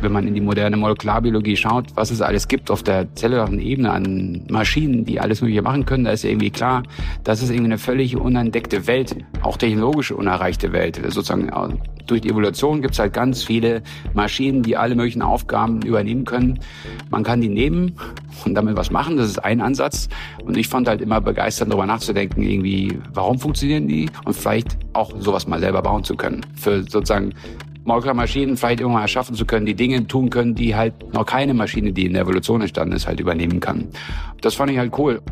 wenn man in die moderne Molekularbiologie schaut, was es alles gibt auf der zellularen Ebene an Maschinen, die alles Mögliche machen können, da ist irgendwie klar, das ist irgendwie eine völlig unentdeckte Welt, auch technologisch unerreichte Welt. Sozusagen durch die Evolution gibt es halt ganz viele Maschinen, die alle möglichen Aufgaben übernehmen können. Man kann die nehmen und damit was machen, das ist ein Ansatz. Und ich fand halt immer begeistert, darüber nachzudenken, irgendwie, warum funktionieren die und vielleicht auch sowas mal selber bauen zu können. Für sozusagen Molekularmaschinen vielleicht irgendwann erschaffen zu können, die Dinge tun können, die halt noch keine Maschine, die in der Evolution entstanden ist, halt übernehmen kann. Das fand ich halt cool.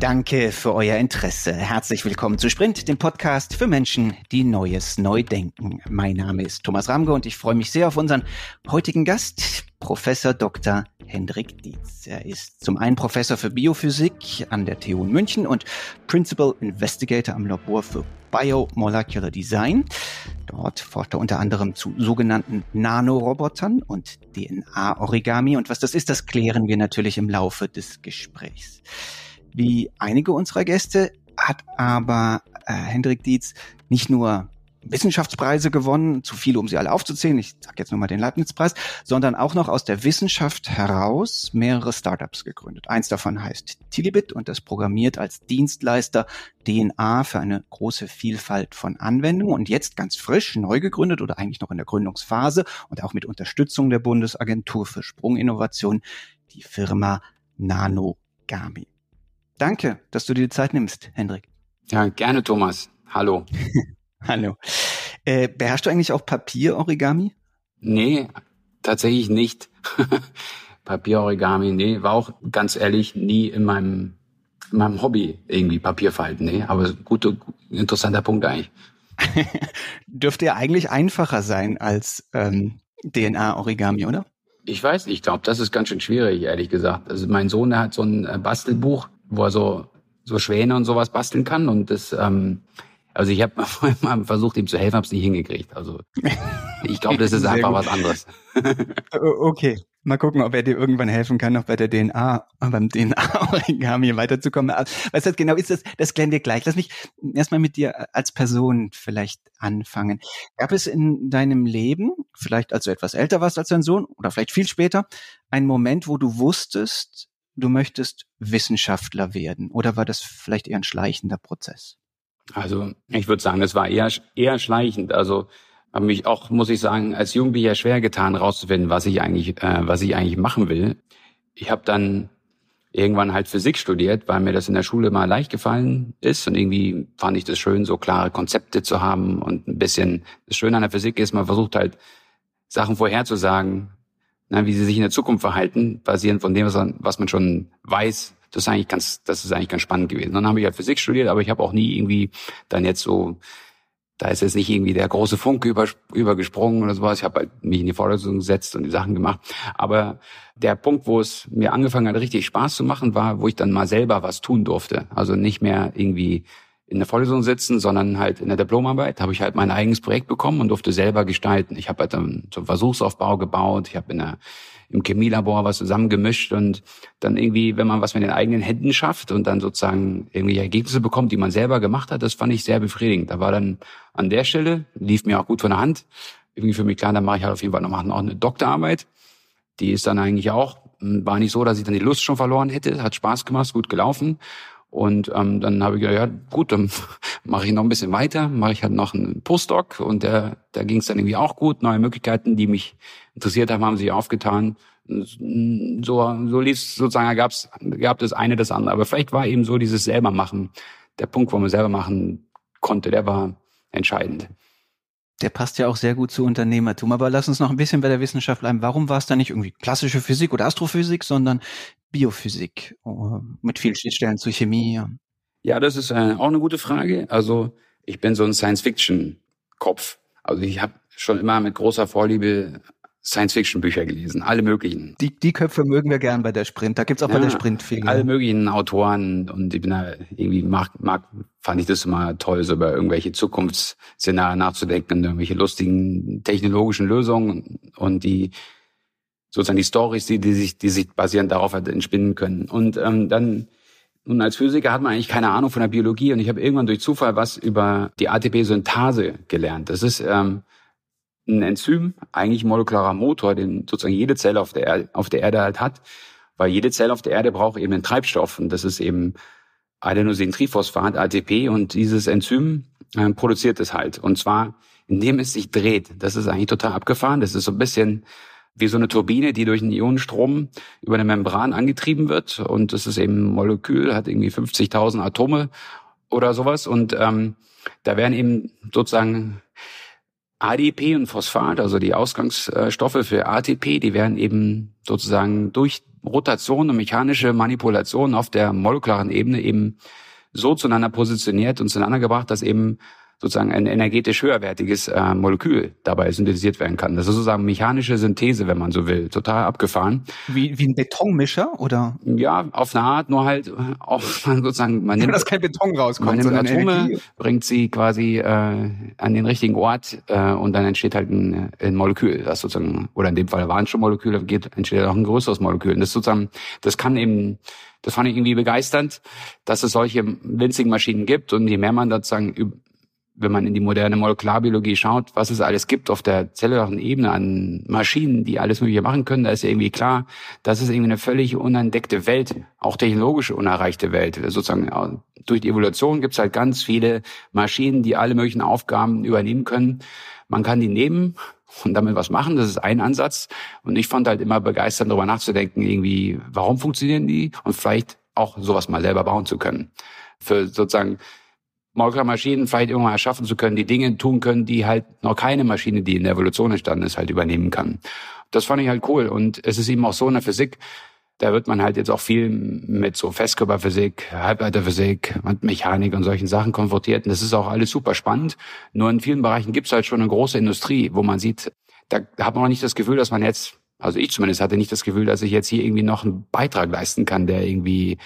Danke für euer Interesse. Herzlich willkommen zu Sprint, dem Podcast für Menschen, die Neues neu denken. Mein Name ist Thomas Ramge und ich freue mich sehr auf unseren heutigen Gast, Professor Dr. Hendrik Dietz. Er ist zum einen Professor für Biophysik an der TU in München und Principal Investigator am Labor für Biomolecular Design. Dort forscht er unter anderem zu sogenannten Nanorobotern und DNA-Origami. Und was das ist, das klären wir natürlich im Laufe des Gesprächs. Wie einige unserer Gäste hat aber äh, Hendrik Dietz nicht nur Wissenschaftspreise gewonnen, zu viele, um sie alle aufzuzählen, ich sage jetzt nur mal den Leibniz-Preis, sondern auch noch aus der Wissenschaft heraus mehrere Startups gegründet. Eins davon heißt Tilibit und das programmiert als Dienstleister DNA für eine große Vielfalt von Anwendungen und jetzt ganz frisch neu gegründet oder eigentlich noch in der Gründungsphase und auch mit Unterstützung der Bundesagentur für Sprunginnovation die Firma Nanogami. Danke, dass du dir die Zeit nimmst, Hendrik. Ja, gerne, Thomas. Hallo. Hallo. Äh, beherrschst du eigentlich auch Papier-Origami? Nee, tatsächlich nicht. Papier-Origami, nee, war auch ganz ehrlich nie in meinem, in meinem Hobby irgendwie Papier falten, nee, aber guter, interessanter Punkt eigentlich. Dürfte ja eigentlich einfacher sein als ähm, DNA-Origami, oder? Ich weiß nicht, ich glaube, das ist ganz schön schwierig, ehrlich gesagt. Also mein Sohn, der hat so ein äh, Bastelbuch, wo er so, so Schwäne und sowas basteln kann. Und das, ähm, also ich habe mal versucht, ihm zu helfen, habe es nicht hingekriegt. Also ich glaube, das ist einfach was anderes. okay. Mal gucken, ob er dir irgendwann helfen kann, noch bei der DNA, beim DNA-Origami weiterzukommen. Was das genau ist, das, das klären wir gleich. Lass mich erstmal mit dir als Person vielleicht anfangen. Gab es in deinem Leben, vielleicht als du etwas älter warst als dein Sohn oder vielleicht viel später, einen Moment, wo du wusstest, du möchtest Wissenschaftler werden? Oder war das vielleicht eher ein schleichender Prozess? Also ich würde sagen, es war eher, eher schleichend. Also habe mich auch, muss ich sagen, als Jugendlicher schwer getan, rauszufinden, was ich eigentlich, äh, was ich eigentlich machen will. Ich habe dann irgendwann halt Physik studiert, weil mir das in der Schule mal leicht gefallen ist und irgendwie fand ich das schön, so klare Konzepte zu haben und ein bisschen. Das Schöne an der Physik ist, man versucht halt Sachen vorherzusagen, na, wie sie sich in der Zukunft verhalten, basierend von dem, was man, was man schon weiß. Das ist eigentlich ganz, das ist eigentlich ganz spannend gewesen. Dann habe ich ja Physik studiert, aber ich habe auch nie irgendwie dann jetzt so, da ist jetzt nicht irgendwie der große Funke über, übergesprungen oder sowas. Ich habe halt mich in die Vorlesung gesetzt und die Sachen gemacht. Aber der Punkt, wo es mir angefangen hat, richtig Spaß zu machen, war, wo ich dann mal selber was tun durfte. Also nicht mehr irgendwie in der Vorlesung sitzen, sondern halt in der Diplomarbeit habe ich halt mein eigenes Projekt bekommen und durfte selber gestalten. Ich habe halt dann einen Versuchsaufbau gebaut, ich habe in der im Chemielabor was zusammengemischt und dann irgendwie, wenn man was mit den eigenen Händen schafft und dann sozusagen irgendwie Ergebnisse bekommt, die man selber gemacht hat, das fand ich sehr befriedigend. Da war dann an der Stelle, lief mir auch gut von der Hand, irgendwie für mich klar, dann mache ich halt auf jeden Fall noch, noch eine Doktorarbeit. Die ist dann eigentlich auch, war nicht so, dass ich dann die Lust schon verloren hätte, hat Spaß gemacht, gut gelaufen. Und ähm, dann habe ich gedacht, ja gut, dann mache ich noch ein bisschen weiter, mache ich halt noch einen Postdoc und der, da ging es dann irgendwie auch gut. Neue Möglichkeiten, die mich interessiert haben, haben sich aufgetan. So, so lief sozusagen, gab es gab das eine das andere. Aber vielleicht war eben so dieses selber machen, der Punkt, wo man selber machen konnte, der war entscheidend. Der passt ja auch sehr gut zu Unternehmertum. Aber lass uns noch ein bisschen bei der Wissenschaft bleiben. Warum war es da nicht irgendwie klassische Physik oder Astrophysik, sondern Biophysik oh, mit vielen Schnittstellen zu Chemie? Ja, das ist äh, auch eine gute Frage. Also ich bin so ein Science-Fiction-Kopf. Also ich habe schon immer mit großer Vorliebe Science-Fiction-Bücher gelesen, alle möglichen. Die, die Köpfe mögen wir gern bei der Sprint. Da gibt's auch ja, bei der Sprint viel. Alle möglichen Autoren und ich bin da irgendwie mag, mag fand ich das immer toll, so über irgendwelche Zukunftsszenarien nachzudenken, irgendwelche lustigen technologischen Lösungen und die sozusagen die Stories, die, die sich, die sich basierend darauf halt entspinnen können. Und ähm, dann nun, als Physiker hat man eigentlich keine Ahnung von der Biologie und ich habe irgendwann durch Zufall was über die ATP-Synthase gelernt. Das ist ähm, ein Enzym, eigentlich ein molekularer Motor, den sozusagen jede Zelle auf der, Erde, auf der Erde halt hat, weil jede Zelle auf der Erde braucht eben einen Treibstoff und das ist eben Adenosintriphosphat, ATP und dieses Enzym äh, produziert es halt und zwar indem es sich dreht. Das ist eigentlich total abgefahren. Das ist so ein bisschen wie so eine Turbine, die durch einen Ionenstrom über eine Membran angetrieben wird und das ist eben ein Molekül, hat irgendwie 50.000 Atome oder sowas und ähm, da werden eben sozusagen ADP und Phosphat, also die Ausgangsstoffe für ATP, die werden eben sozusagen durch Rotation und mechanische Manipulation auf der molekularen Ebene eben so zueinander positioniert und zueinander gebracht, dass eben sozusagen ein energetisch höherwertiges äh, Molekül dabei synthetisiert werden kann. Das ist sozusagen mechanische Synthese, wenn man so will. Total abgefahren. Wie, wie ein Betonmischer oder? Ja, auf eine Art, nur halt auch sozusagen, man nimmt, dass kein Beton rauskommt, man nimmt Atome, Energie. bringt sie quasi äh, an den richtigen Ort äh, und dann entsteht halt ein, ein Molekül, das sozusagen, oder in dem Fall waren schon Moleküle, geht, entsteht auch ein größeres Molekül. Und das sozusagen, das kann eben das fand ich irgendwie begeisternd, dass es solche winzigen Maschinen gibt und je mehr man sozusagen wenn man in die moderne Molekularbiologie schaut, was es alles gibt auf der zellularen Ebene an Maschinen, die alles Mögliche machen können, da ist irgendwie klar, das ist irgendwie eine völlig unentdeckte Welt, auch technologisch unerreichte Welt. Sozusagen durch die Evolution gibt es halt ganz viele Maschinen, die alle möglichen Aufgaben übernehmen können. Man kann die nehmen und damit was machen. Das ist ein Ansatz. Und ich fand halt immer begeisternd, darüber nachzudenken, irgendwie, warum funktionieren die und vielleicht auch sowas mal selber bauen zu können. Für sozusagen Molkermaschinen vielleicht irgendwann erschaffen zu können, die Dinge tun können, die halt noch keine Maschine, die in der Evolution entstanden ist, halt übernehmen kann. Das fand ich halt cool. Und es ist eben auch so in der Physik, da wird man halt jetzt auch viel mit so Festkörperphysik, Halbleiterphysik und Mechanik und solchen Sachen konfrontiert. Und das ist auch alles super spannend. Nur in vielen Bereichen gibt es halt schon eine große Industrie, wo man sieht, da hat man auch nicht das Gefühl, dass man jetzt, also ich zumindest hatte nicht das Gefühl, dass ich jetzt hier irgendwie noch einen Beitrag leisten kann, der irgendwie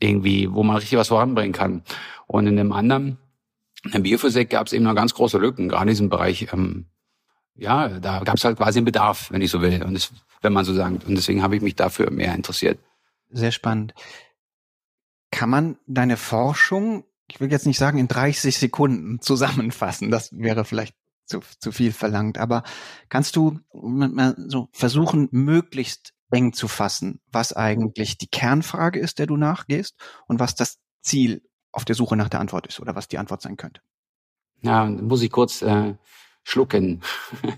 irgendwie, wo man richtig was voranbringen kann. Und in dem anderen, in der Biophysik gab es eben noch ganz große Lücken, gerade in diesem Bereich. Ähm, ja, da gab es halt quasi einen Bedarf, wenn ich so will, und das, wenn man so sagt. Und deswegen habe ich mich dafür mehr interessiert. Sehr spannend. Kann man deine Forschung, ich will jetzt nicht sagen in 30 Sekunden zusammenfassen, das wäre vielleicht zu, zu viel verlangt, aber kannst du so versuchen, möglichst eng zu fassen, was eigentlich die Kernfrage ist, der du nachgehst und was das Ziel auf der Suche nach der Antwort ist oder was die Antwort sein könnte. Ja, muss ich kurz äh, schlucken.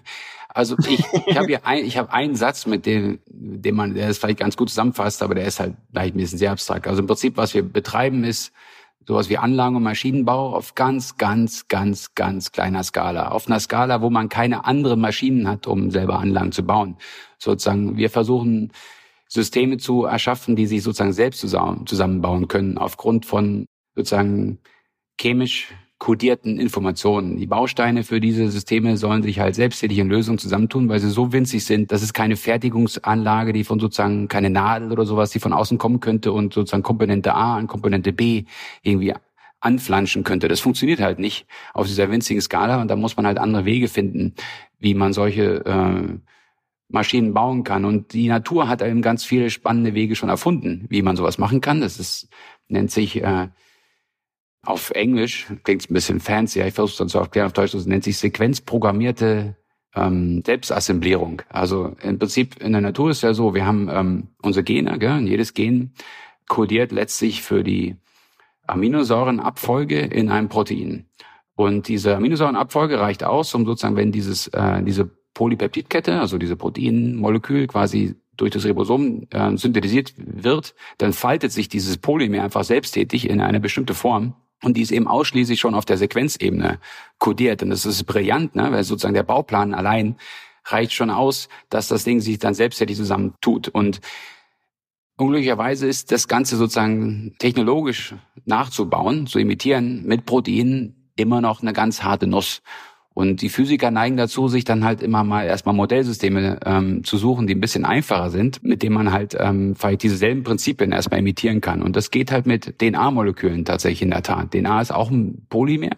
Also ich, ich habe hier ein, ich habe einen Satz, mit dem, dem man, der ist vielleicht ganz gut zusammenfasst, aber der ist halt vielleicht ein bisschen sehr abstrakt. Also im Prinzip, was wir betreiben, ist sowas wie Anlagen- und Maschinenbau auf ganz, ganz, ganz, ganz kleiner Skala. Auf einer Skala, wo man keine anderen Maschinen hat, um selber Anlagen zu bauen. Sozusagen, wir versuchen Systeme zu erschaffen, die sich sozusagen selbst zusammenbauen können, aufgrund von sozusagen chemisch kodierten Informationen. Die Bausteine für diese Systeme sollen sich halt selbsttätig in Lösungen zusammentun, weil sie so winzig sind, dass es keine Fertigungsanlage, die von sozusagen keine Nadel oder sowas, die von außen kommen könnte und sozusagen Komponente A an Komponente B irgendwie anflanschen könnte. Das funktioniert halt nicht auf dieser winzigen Skala und da muss man halt andere Wege finden, wie man solche äh, Maschinen bauen kann. Und die Natur hat eben ganz viele spannende Wege schon erfunden, wie man sowas machen kann. Das ist, nennt sich äh, auf Englisch, klingt ein bisschen fancy, ich versuche es dann zu erklären auf Deutsch, das nennt sich sequenzprogrammierte ähm, Selbstassemblierung. Also im Prinzip in der Natur ist ja so, wir haben ähm, unsere Gene, gell? und jedes Gen kodiert letztlich für die Aminosäurenabfolge in einem Protein. Und diese Aminosäurenabfolge reicht aus, um sozusagen, wenn dieses, äh, diese Polypeptidkette, also diese Proteinmolekül quasi durch das Ribosom äh, synthetisiert wird, dann faltet sich dieses Polymer einfach selbsttätig in eine bestimmte Form und die ist eben ausschließlich schon auf der Sequenzebene kodiert. Und das ist brillant, ne? weil sozusagen der Bauplan allein reicht schon aus, dass das Ding sich dann selbsttätig zusammentut. Und unglücklicherweise ist das Ganze sozusagen technologisch nachzubauen, zu imitieren mit Proteinen immer noch eine ganz harte Nuss. Und die Physiker neigen dazu, sich dann halt immer mal erstmal Modellsysteme ähm, zu suchen, die ein bisschen einfacher sind, mit denen man halt ähm, vielleicht dieselben Prinzipien erstmal imitieren kann. Und das geht halt mit DNA-Molekülen tatsächlich in der Tat. DNA ist auch ein Polymer,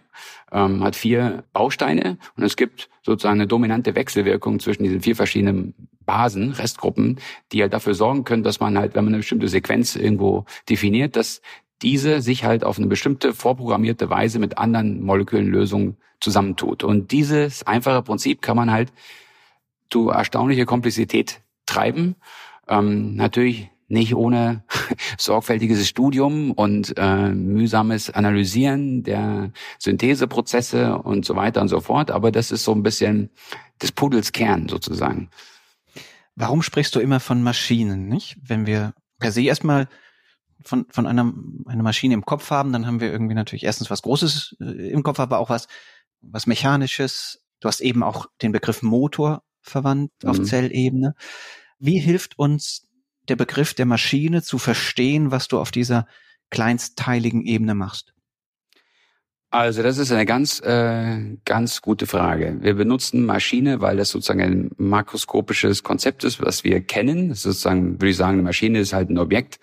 ähm, hat vier Bausteine und es gibt sozusagen eine dominante Wechselwirkung zwischen diesen vier verschiedenen Basen, Restgruppen, die halt dafür sorgen können, dass man halt, wenn man eine bestimmte Sequenz irgendwo definiert, dass diese sich halt auf eine bestimmte vorprogrammierte Weise mit anderen Molekülenlösungen zusammentut. Und dieses einfache Prinzip kann man halt zu erstaunlicher Komplexität treiben. Ähm, natürlich nicht ohne sorgfältiges Studium und äh, mühsames Analysieren der Syntheseprozesse und so weiter und so fort. Aber das ist so ein bisschen des Pudels Kern sozusagen. Warum sprichst du immer von Maschinen, nicht? Wenn wir per se erstmal von, von einer, einer Maschine im Kopf haben, dann haben wir irgendwie natürlich erstens was Großes äh, im Kopf, aber auch was, was Mechanisches. Du hast eben auch den Begriff Motor verwandt mhm. auf Zellebene. Wie hilft uns der Begriff der Maschine zu verstehen, was du auf dieser kleinstteiligen Ebene machst? Also das ist eine ganz, äh, ganz gute Frage. Wir benutzen Maschine, weil das sozusagen ein makroskopisches Konzept ist, was wir kennen. Das ist sozusagen, würde ich sagen, eine Maschine ist halt ein Objekt,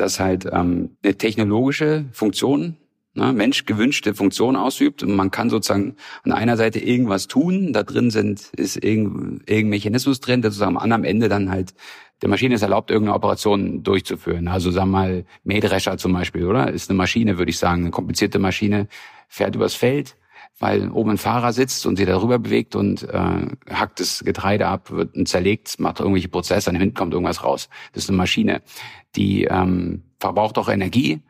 das halt ähm, eine technologische Funktion, ne, Mensch gewünschte Funktion ausübt. Und man kann sozusagen an einer Seite irgendwas tun. Da drin sind ist irgendein, irgendein Mechanismus drin, der sozusagen am anderen Ende dann halt der Maschine ist erlaubt, irgendeine Operation durchzuführen. Also sagen wir mal, Mähdrescher zum Beispiel, oder? Ist eine Maschine, würde ich sagen, eine komplizierte Maschine, fährt übers Feld, weil oben ein Fahrer sitzt und sie darüber bewegt und äh, hackt das Getreide ab, wird zerlegt, macht irgendwelche Prozesse, und hinten kommt irgendwas raus. Das ist eine Maschine, die ähm, verbraucht auch Energie.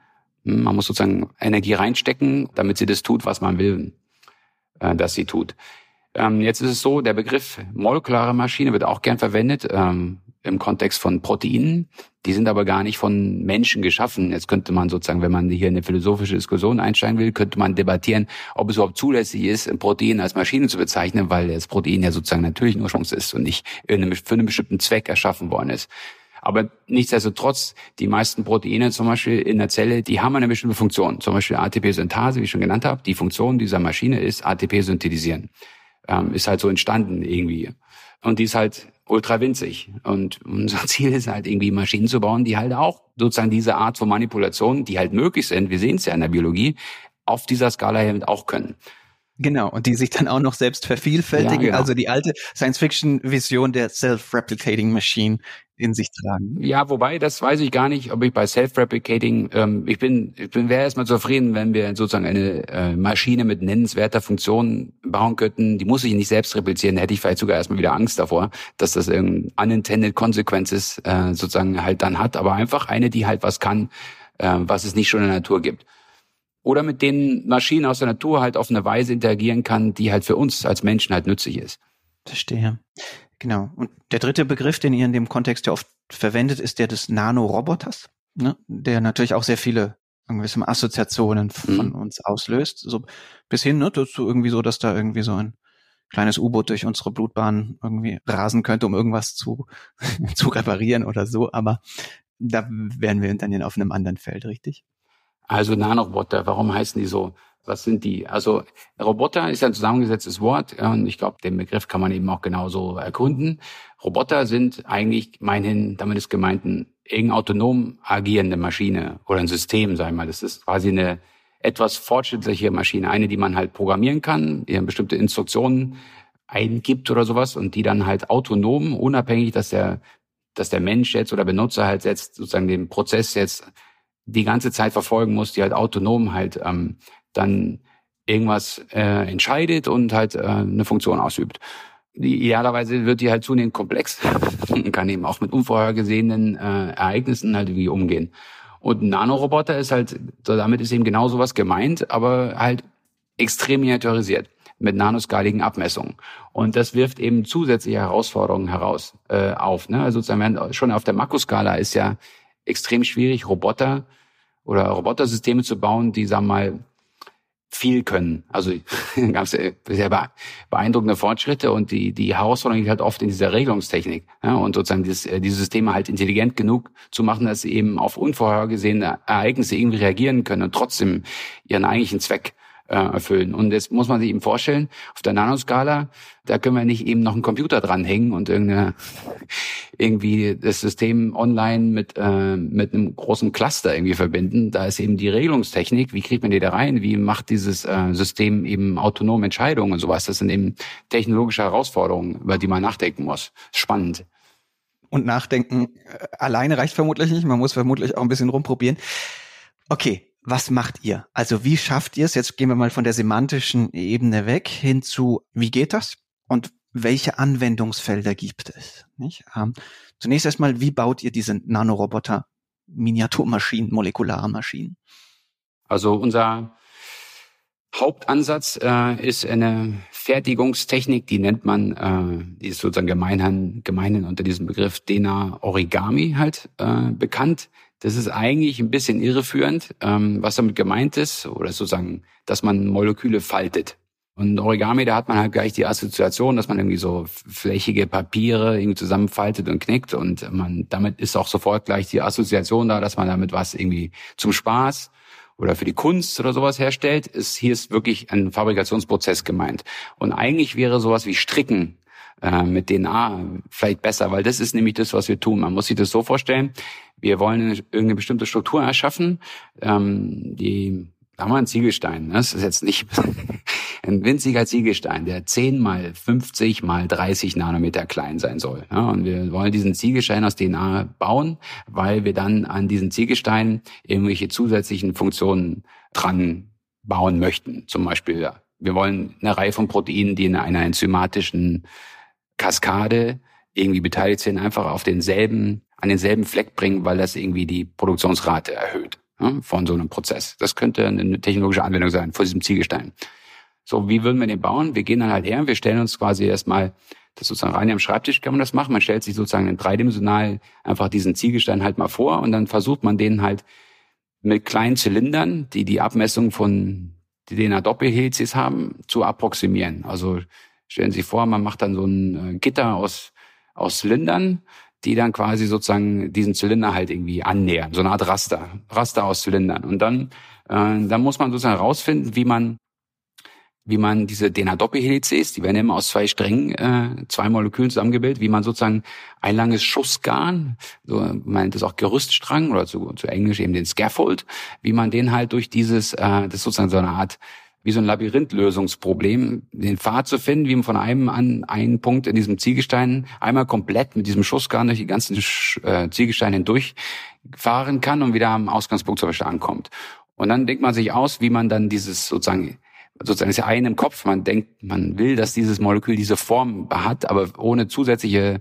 Hm, man muss sozusagen Energie reinstecken, damit sie das tut, was man will, äh, dass sie tut. Ähm, jetzt ist es so, der Begriff molekulare Maschine wird auch gern verwendet. Ähm, im Kontext von Proteinen. Die sind aber gar nicht von Menschen geschaffen. Jetzt könnte man sozusagen, wenn man hier in eine philosophische Diskussion einsteigen will, könnte man debattieren, ob es überhaupt zulässig ist, ein Protein als Maschine zu bezeichnen, weil das Protein ja sozusagen natürlichen Ursprungs ist und nicht für einen bestimmten Zweck erschaffen worden ist. Aber nichtsdestotrotz, die meisten Proteine zum Beispiel in der Zelle, die haben eine bestimmte Funktion. Zum Beispiel ATP-Synthase, wie ich schon genannt habe. Die Funktion dieser Maschine ist ATP synthetisieren. Ähm, ist halt so entstanden irgendwie. Und die ist halt ultra winzig. Und unser Ziel ist halt irgendwie Maschinen zu bauen, die halt auch sozusagen diese Art von Manipulation, die halt möglich sind, wir sehen es ja in der Biologie, auf dieser Skala halt auch können. Genau, und die sich dann auch noch selbst vervielfältigen. Ja, genau. Also die alte Science-Fiction-Vision der Self-Replicating Machine in sich tragen. Ja, wobei, das weiß ich gar nicht, ob ich bei Self-Replicating, ähm, ich bin, ich bin wäre erstmal zufrieden, wenn wir sozusagen eine äh, Maschine mit nennenswerter Funktion bauen könnten. Die muss sich nicht selbst replizieren, da hätte ich vielleicht sogar erstmal wieder Angst davor, dass das irgendein unintended consequences äh, sozusagen halt dann hat, aber einfach eine, die halt was kann, äh, was es nicht schon in der Natur gibt oder mit den Maschinen aus der Natur halt auf eine Weise interagieren kann, die halt für uns als Menschen halt nützlich ist. Verstehe. Genau. Und der dritte Begriff, den ihr in dem Kontext ja oft verwendet, ist der des Nanoroboters, ne? der natürlich auch sehr viele gewisse Assoziationen von mhm. uns auslöst. So bis hin ne, dazu irgendwie so, dass da irgendwie so ein kleines U-Boot durch unsere Blutbahn irgendwie rasen könnte, um irgendwas zu, zu reparieren oder so. Aber da wären wir dann auf einem anderen Feld, richtig? Also Nanoroboter, warum heißen die so? Was sind die? Also Roboter ist ein zusammengesetztes Wort und ich glaube, den Begriff kann man eben auch genauso erkunden. Roboter sind eigentlich meinen, damit ist gemeint, ein irgendein autonom agierende Maschine oder ein System, sagen wir mal. Das ist quasi eine etwas fortschrittliche Maschine, eine, die man halt programmieren kann, die bestimmte Instruktionen eingibt oder sowas und die dann halt autonom, unabhängig, dass der, dass der Mensch jetzt oder Benutzer halt jetzt sozusagen den Prozess jetzt die ganze Zeit verfolgen muss, die halt autonom halt ähm, dann irgendwas äh, entscheidet und halt äh, eine Funktion ausübt. Idealerweise wird die halt zunehmend komplex und kann eben auch mit unvorhergesehenen äh, Ereignissen halt irgendwie umgehen. Und ein Nanoroboter ist halt, damit ist eben genau sowas gemeint, aber halt extrem miniaturisiert mit nanoskaligen Abmessungen. Und das wirft eben zusätzliche Herausforderungen heraus äh, auf. Ne? Also sozusagen schon auf der Makroskala ist ja extrem schwierig, Roboter oder Robotersysteme zu bauen, die, sagen wir mal, viel können. Also gab sehr beeindruckende Fortschritte und die, die Herausforderung liegt halt oft in dieser Regelungstechnik. Ja, und sozusagen dieses, äh, diese Systeme halt intelligent genug zu machen, dass sie eben auf unvorhergesehene Ereignisse irgendwie reagieren können und trotzdem ihren eigentlichen Zweck äh, erfüllen. Und jetzt muss man sich eben vorstellen, auf der Nanoskala, da können wir nicht eben noch einen Computer dranhängen und irgendwie das System online mit, äh, mit einem großen Cluster irgendwie verbinden. Da ist eben die Regelungstechnik, wie kriegt man die da rein, wie macht dieses äh, System eben autonome Entscheidungen und sowas. Das sind eben technologische Herausforderungen, über die man nachdenken muss. Spannend. Und nachdenken äh, alleine reicht vermutlich nicht. Man muss vermutlich auch ein bisschen rumprobieren. Okay, was macht ihr? Also wie schafft ihr es? Jetzt gehen wir mal von der semantischen Ebene weg hin zu, wie geht das? Und welche Anwendungsfelder gibt es? Ähm, zunächst erstmal, wie baut ihr diese Nanoroboter, Miniaturmaschinen, Molekularmaschinen? Also unser Hauptansatz äh, ist eine Fertigungstechnik, die nennt man, äh, die ist sozusagen gemeinhin, gemeinhin unter diesem Begriff DNA Origami halt äh, bekannt. Das ist eigentlich ein bisschen irreführend, ähm, was damit gemeint ist, oder sozusagen, dass man Moleküle faltet. Und Origami, da hat man halt gleich die Assoziation, dass man irgendwie so flächige Papiere irgendwie zusammenfaltet und knickt und man, damit ist auch sofort gleich die Assoziation da, dass man damit was irgendwie zum Spaß oder für die Kunst oder sowas herstellt, ist hier ist wirklich ein Fabrikationsprozess gemeint. Und eigentlich wäre sowas wie Stricken äh, mit DNA vielleicht besser, weil das ist nämlich das, was wir tun. Man muss sich das so vorstellen, wir wollen eine, irgendeine bestimmte Struktur erschaffen, ähm, die da haben wir einen Ziegelstein. Ne? Das ist jetzt nicht ein winziger Ziegelstein, der 10 mal 50 mal 30 Nanometer klein sein soll. Ja, und wir wollen diesen Ziegelstein aus DNA bauen, weil wir dann an diesen Ziegelstein irgendwelche zusätzlichen Funktionen dran bauen möchten. Zum Beispiel, wir wollen eine Reihe von Proteinen, die in einer enzymatischen Kaskade irgendwie beteiligt sind, einfach auf denselben, an denselben Fleck bringen, weil das irgendwie die Produktionsrate erhöht ja, von so einem Prozess. Das könnte eine technologische Anwendung sein vor diesem Ziegelstein. So, wie würden wir den bauen? Wir gehen dann halt her wir stellen uns quasi erstmal, das sozusagen rein am Schreibtisch kann man das machen. Man stellt sich sozusagen in dreidimensional einfach diesen Ziegelstein halt mal vor und dann versucht man den halt mit kleinen Zylindern, die die Abmessung von DNA-Doppelhelices haben, zu approximieren. Also stellen Sie sich vor, man macht dann so ein äh, Gitter aus, aus Zylindern, die dann quasi sozusagen diesen Zylinder halt irgendwie annähern, so eine Art Raster, Raster aus Zylindern. Und dann, äh, dann muss man sozusagen herausfinden, wie man wie man diese DNA-Doppelhelices, die werden immer aus zwei Strängen, äh, zwei Molekülen zusammengebildet, wie man sozusagen ein langes Schussgarn, so meint es auch Gerüststrang oder zu, zu Englisch eben den Scaffold, wie man den halt durch dieses, äh, das ist sozusagen so eine Art wie so ein Labyrinth-Lösungsproblem, den Pfad zu finden, wie man von einem an einen Punkt in diesem Ziegelstein einmal komplett mit diesem Schussgarn durch die ganzen äh, Ziegelsteine hindurch kann und wieder am Ausgangspunkt zum Beispiel ankommt. Und dann denkt man sich aus, wie man dann dieses sozusagen sozusagen ist ja ein im Kopf. Man denkt, man will, dass dieses Molekül diese Form hat, aber ohne zusätzliche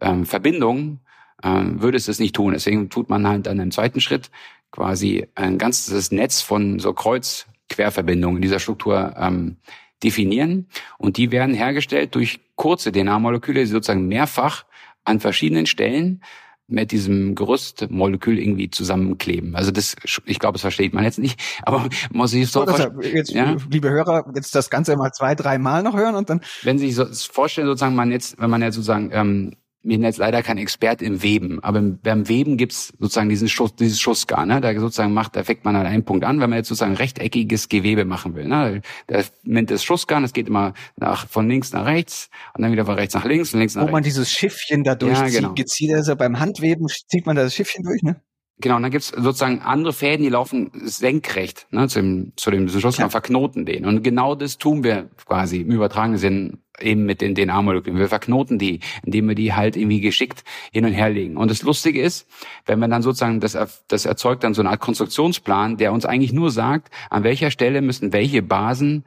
ähm, Verbindung ähm, würde es das nicht tun. Deswegen tut man halt dann im zweiten Schritt quasi ein ganzes Netz von so Kreuz Querverbindungen in dieser Struktur ähm, definieren. Und die werden hergestellt durch kurze DNA-Moleküle, die sozusagen mehrfach an verschiedenen Stellen mit diesem Gerüstmolekül irgendwie zusammenkleben. Also das, ich glaube, das versteht man jetzt nicht, aber muss ich so vorstellen. Jetzt, ja? liebe Hörer, jetzt das Ganze mal zwei, drei Mal noch hören und dann. Wenn Sie sich so vorstellen, sozusagen, man jetzt, wenn man jetzt sozusagen ähm, bin jetzt leider kein Experte im Weben, aber beim Weben gibt's sozusagen diesen Schuss, dieses Schussgar, ne? Da sozusagen macht, da fängt man an einen Punkt an, wenn man jetzt sozusagen rechteckiges Gewebe machen will. Ne? Da nimmt das Schussgarn, das geht immer nach von links nach rechts und dann wieder von rechts nach links und links nach Wo rechts. Wo man dieses Schiffchen da durchzieht, ja, genau. gezieht, also beim Handweben zieht man das Schiffchen durch, ne? Genau, und dann gibt's sozusagen andere Fäden, die laufen senkrecht ne, zu dem, zu dem Schluss, man verknoten den. Und genau das tun wir quasi im übertragenen Sinn eben mit den DNA-Molekülen. Wir verknoten die, indem wir die halt irgendwie geschickt hin und her legen. Und das Lustige ist, wenn man dann sozusagen, das, das erzeugt dann so eine Art Konstruktionsplan, der uns eigentlich nur sagt, an welcher Stelle müssen welche Basen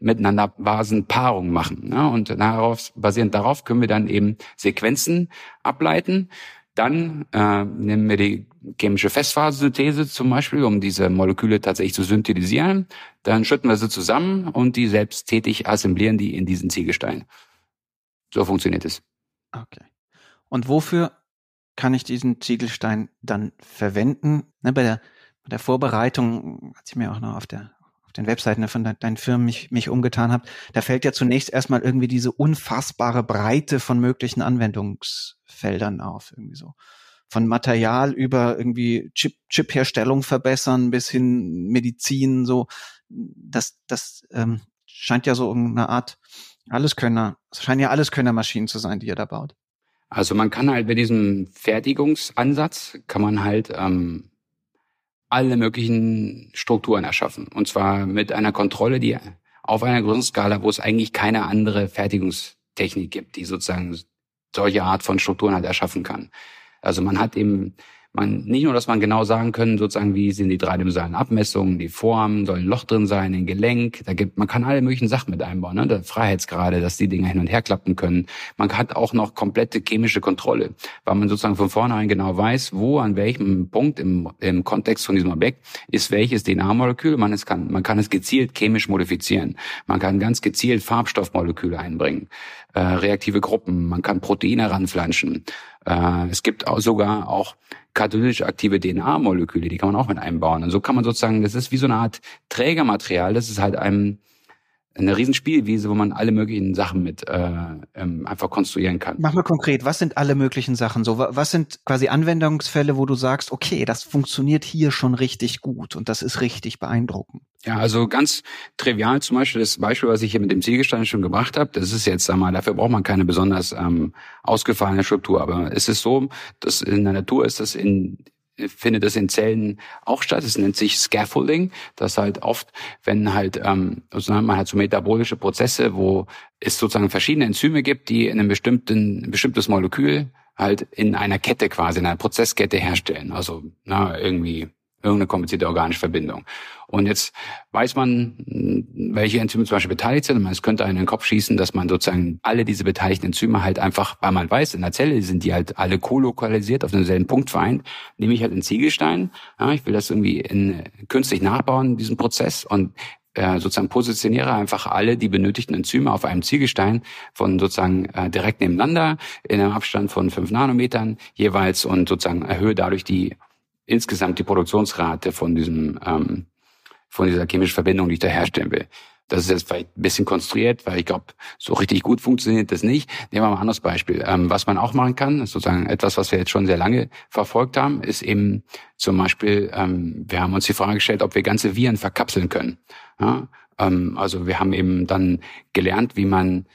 miteinander Basenpaarung machen. Ne? Und darauf, basierend darauf können wir dann eben Sequenzen ableiten. Dann äh, nehmen wir die chemische Festphasensynthese zum Beispiel, um diese Moleküle tatsächlich zu synthetisieren. Dann schütten wir sie zusammen und die selbst tätig assemblieren die in diesen Ziegelstein. So funktioniert es. Okay. Und wofür kann ich diesen Ziegelstein dann verwenden? Ne, bei, der, bei der Vorbereitung, als ich mir auch noch auf der den Webseiten von de, deinen Firmen mich, mich umgetan habe, da fällt ja zunächst erstmal irgendwie diese unfassbare Breite von möglichen Anwendungsfeldern auf, irgendwie so von Material über irgendwie Chip, Chip-Herstellung verbessern bis hin Medizin, so. Das, das ähm, scheint ja so eine Art Alleskönner, es scheinen ja Alleskönner-Maschinen zu sein, die ihr da baut. Also man kann halt bei diesem Fertigungsansatz kann man halt ähm, alle möglichen Strukturen erschaffen. Und zwar mit einer Kontrolle, die auf einer großen wo es eigentlich keine andere Fertigungstechnik gibt, die sozusagen solche Art von Strukturen halt erschaffen kann. Also man hat eben, man nicht nur, dass man genau sagen können, sozusagen, wie sind die dreidimensionalen Abmessungen, die Formen, soll ein Loch drin sein, ein Gelenk, da gibt, man kann alle möglichen Sachen mit einbauen, ne? Der Freiheitsgrade, dass die Dinge hin und her klappen können. Man hat auch noch komplette chemische Kontrolle, weil man sozusagen von vornherein genau weiß, wo, an welchem Punkt im, im Kontext von diesem Objekt ist welches DNA-Molekül. Man, es kann, man kann es gezielt chemisch modifizieren. Man kann ganz gezielt Farbstoffmoleküle einbringen, äh, reaktive Gruppen. Man kann Proteine ranflanschen. Äh, es gibt auch sogar auch katalytisch aktive DNA-Moleküle, die kann man auch mit einbauen. Und so kann man sozusagen, das ist wie so eine Art Trägermaterial, das ist halt einem eine riesen Spielwiese, wo man alle möglichen Sachen mit äh, ähm, einfach konstruieren kann. Mach mal konkret, was sind alle möglichen Sachen so? Was sind quasi Anwendungsfälle, wo du sagst, okay, das funktioniert hier schon richtig gut und das ist richtig beeindruckend? Ja, also ganz trivial zum Beispiel das Beispiel, was ich hier mit dem Ziegelstein schon gebracht habe, das ist jetzt, sag mal, dafür braucht man keine besonders ähm, ausgefallene Struktur, aber es ist so, dass in der Natur ist das in findet das in Zellen auch statt. Es nennt sich Scaffolding. Das halt oft, wenn halt ähm, sozusagen man hat so metabolische Prozesse, wo es sozusagen verschiedene Enzyme gibt, die in einem bestimmten ein bestimmtes Molekül halt in einer Kette quasi, in einer Prozesskette herstellen. Also na, irgendwie irgendeine komplizierte organische Verbindung. Und jetzt weiß man, welche Enzyme zum Beispiel beteiligt sind. Und es könnte einen in den Kopf schießen, dass man sozusagen alle diese beteiligten Enzyme halt einfach, weil man weiß, in der Zelle sind die halt alle kolokalisiert, auf denselben Punkt vereint, nehme ich halt einen Ziegelstein. Ja, ich will das irgendwie in, künstlich nachbauen, diesen Prozess. Und äh, sozusagen positioniere einfach alle die benötigten Enzyme auf einem Ziegelstein von sozusagen äh, direkt nebeneinander in einem Abstand von fünf Nanometern jeweils und sozusagen erhöhe dadurch die insgesamt die Produktionsrate von diesem ähm, von dieser chemischen Verbindung, die ich da herstellen will. Das ist jetzt vielleicht ein bisschen konstruiert, weil ich glaube, so richtig gut funktioniert das nicht. Nehmen wir mal ein anderes Beispiel. Ähm, was man auch machen kann, ist sozusagen etwas, was wir jetzt schon sehr lange verfolgt haben, ist eben zum Beispiel, ähm, wir haben uns die Frage gestellt, ob wir ganze Viren verkapseln können. Ja? Ähm, also wir haben eben dann gelernt, wie man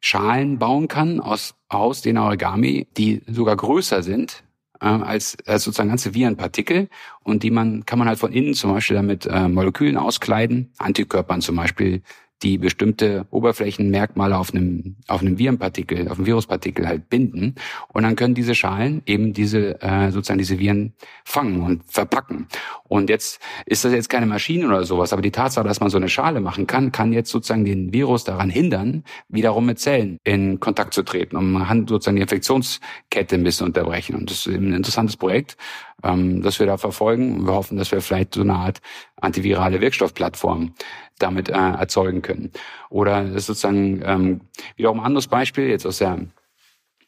Schalen bauen kann aus, aus den Origami, die sogar größer sind äh, als, als sozusagen ganze Virenpartikel und die man kann man halt von innen zum Beispiel damit äh, Molekülen auskleiden, Antikörpern zum Beispiel, die bestimmte Oberflächenmerkmale auf einem, auf einem Virenpartikel, auf einem Viruspartikel halt binden. Und dann können diese Schalen eben diese, äh, sozusagen diese Viren fangen und verpacken. Und jetzt ist das jetzt keine Maschine oder sowas, aber die Tatsache, dass man so eine Schale machen kann, kann jetzt sozusagen den Virus daran hindern, wiederum mit Zellen in Kontakt zu treten. Kann sozusagen die Infektionskette ein bisschen unterbrechen. Und das ist ein interessantes Projekt, ähm, das wir da verfolgen. Wir hoffen, dass wir vielleicht so eine Art antivirale Wirkstoffplattform damit äh, erzeugen können. Oder das ist sozusagen ähm, wiederum ein anderes Beispiel, jetzt aus der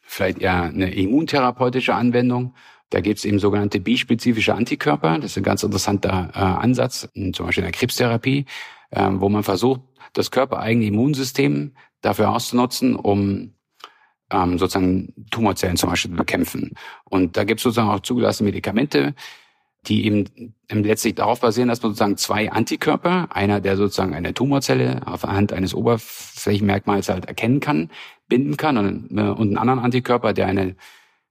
vielleicht eher eine immuntherapeutische Anwendung. Da gibt es eben sogenannte bispezifische Antikörper. Das ist ein ganz interessanter äh, Ansatz, zum Beispiel in der Krebstherapie, äh, wo man versucht, das körpereigene Immunsystem dafür auszunutzen, um ähm, sozusagen Tumorzellen zum Beispiel bekämpfen. Und da gibt es sozusagen auch zugelassene Medikamente, die eben letztlich darauf basieren, dass man sozusagen zwei Antikörper, einer, der sozusagen eine Tumorzelle anhand eines Oberflächenmerkmals halt erkennen kann, binden kann und, äh, und einen anderen Antikörper, der eine,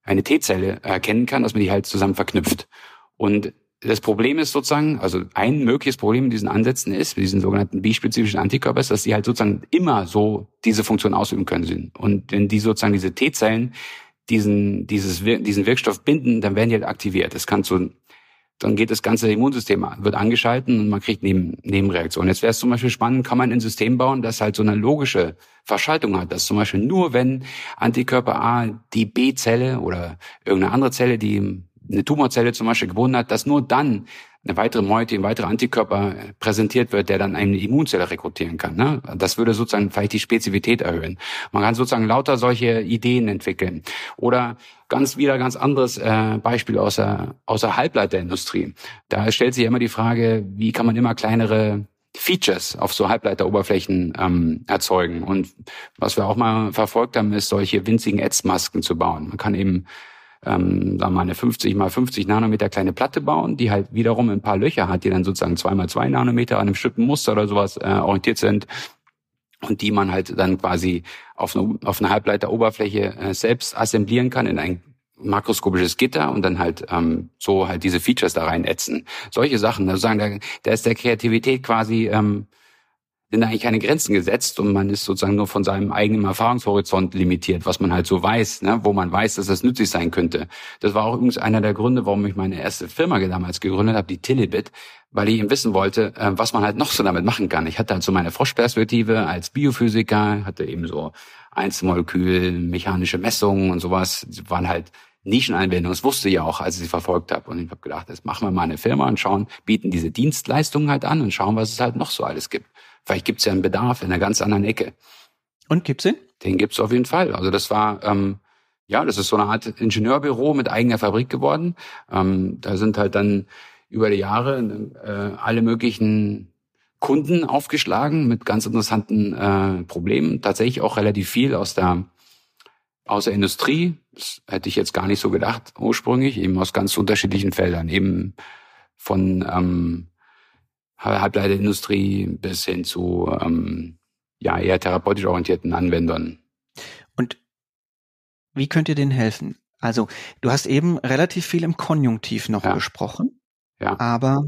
eine T-Zelle erkennen kann, dass man die halt zusammen verknüpft. Und das Problem ist sozusagen, also ein mögliches Problem in diesen Ansätzen ist, mit diesen sogenannten bispezifischen Antikörper, ist, dass die halt sozusagen immer so diese Funktion ausüben können. Und wenn die sozusagen diese T-Zellen diesen, dieses, diesen Wirkstoff binden, dann werden die halt aktiviert. Das kann zu dann geht das ganze Immunsystem wird angeschalten und man kriegt Neben, Nebenreaktionen. Jetzt wäre es zum Beispiel spannend, kann man ein System bauen, das halt so eine logische Verschaltung hat, dass zum Beispiel nur wenn Antikörper A die B-Zelle oder irgendeine andere Zelle, die eine Tumorzelle zum Beispiel gebunden hat, dass nur dann eine weitere Meute, ein weiterer Antikörper präsentiert wird, der dann eine Immunzelle rekrutieren kann. Ne? Das würde sozusagen vielleicht die Spezifität erhöhen. Man kann sozusagen lauter solche Ideen entwickeln. Oder ganz wieder ganz anderes äh, Beispiel aus der, aus der Halbleiterindustrie. Da stellt sich immer die Frage, wie kann man immer kleinere Features auf so Halbleiteroberflächen ähm, erzeugen. Und was wir auch mal verfolgt haben, ist solche winzigen Ätzmasken zu bauen. Man kann eben ähm, sagen wir mal eine 50 mal 50 Nanometer kleine Platte bauen, die halt wiederum ein paar Löcher hat, die dann sozusagen zwei mal zwei Nanometer an einem bestimmten Muster oder sowas äh, orientiert sind und die man halt dann quasi auf eine, auf eine Halbleiteroberfläche äh, selbst assemblieren kann in ein makroskopisches Gitter und dann halt ähm, so halt diese Features da rein. Solche Sachen, also sagen, da, da ist der Kreativität quasi ähm, sind eigentlich keine Grenzen gesetzt und man ist sozusagen nur von seinem eigenen Erfahrungshorizont limitiert, was man halt so weiß, ne? wo man weiß, dass das nützlich sein könnte. Das war auch übrigens einer der Gründe, warum ich meine erste Firma damals gegründet habe, die Tillibit, weil ich eben wissen wollte, äh, was man halt noch so damit machen kann. Ich hatte halt so meine Froschperspektive als Biophysiker, hatte eben so Einzelmolekül, mechanische Messungen und sowas, das waren halt Nischenanwendungen. Das wusste ich auch, als ich sie verfolgt habe. Und ich habe gedacht, jetzt machen wir mal eine Firma und schauen, bieten diese Dienstleistungen halt an und schauen, was es halt noch so alles gibt. Vielleicht gibt es ja einen Bedarf in einer ganz anderen Ecke. Und gibt's den? Den gibt's auf jeden Fall. Also das war, ähm, ja, das ist so eine Art Ingenieurbüro mit eigener Fabrik geworden. Ähm, da sind halt dann über die Jahre äh, alle möglichen Kunden aufgeschlagen mit ganz interessanten äh, Problemen. Tatsächlich auch relativ viel aus der aus der Industrie. Das hätte ich jetzt gar nicht so gedacht ursprünglich, eben aus ganz unterschiedlichen Feldern, eben von ähm, Halbleiterindustrie bis hin zu ähm, ja eher therapeutisch orientierten Anwendern. Und wie könnt ihr denen helfen? Also du hast eben relativ viel im Konjunktiv noch ja. gesprochen, ja. aber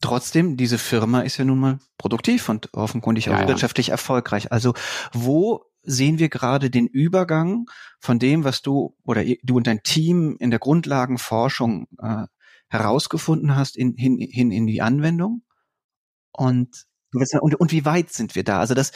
trotzdem, diese Firma ist ja nun mal produktiv und offenkundig ja, auch wirtschaftlich erfolgreich. Also wo sehen wir gerade den Übergang von dem, was du oder du und dein Team in der Grundlagenforschung äh, herausgefunden hast, in, hin, hin in die Anwendung? Und, und, und wie weit sind wir da? Also das,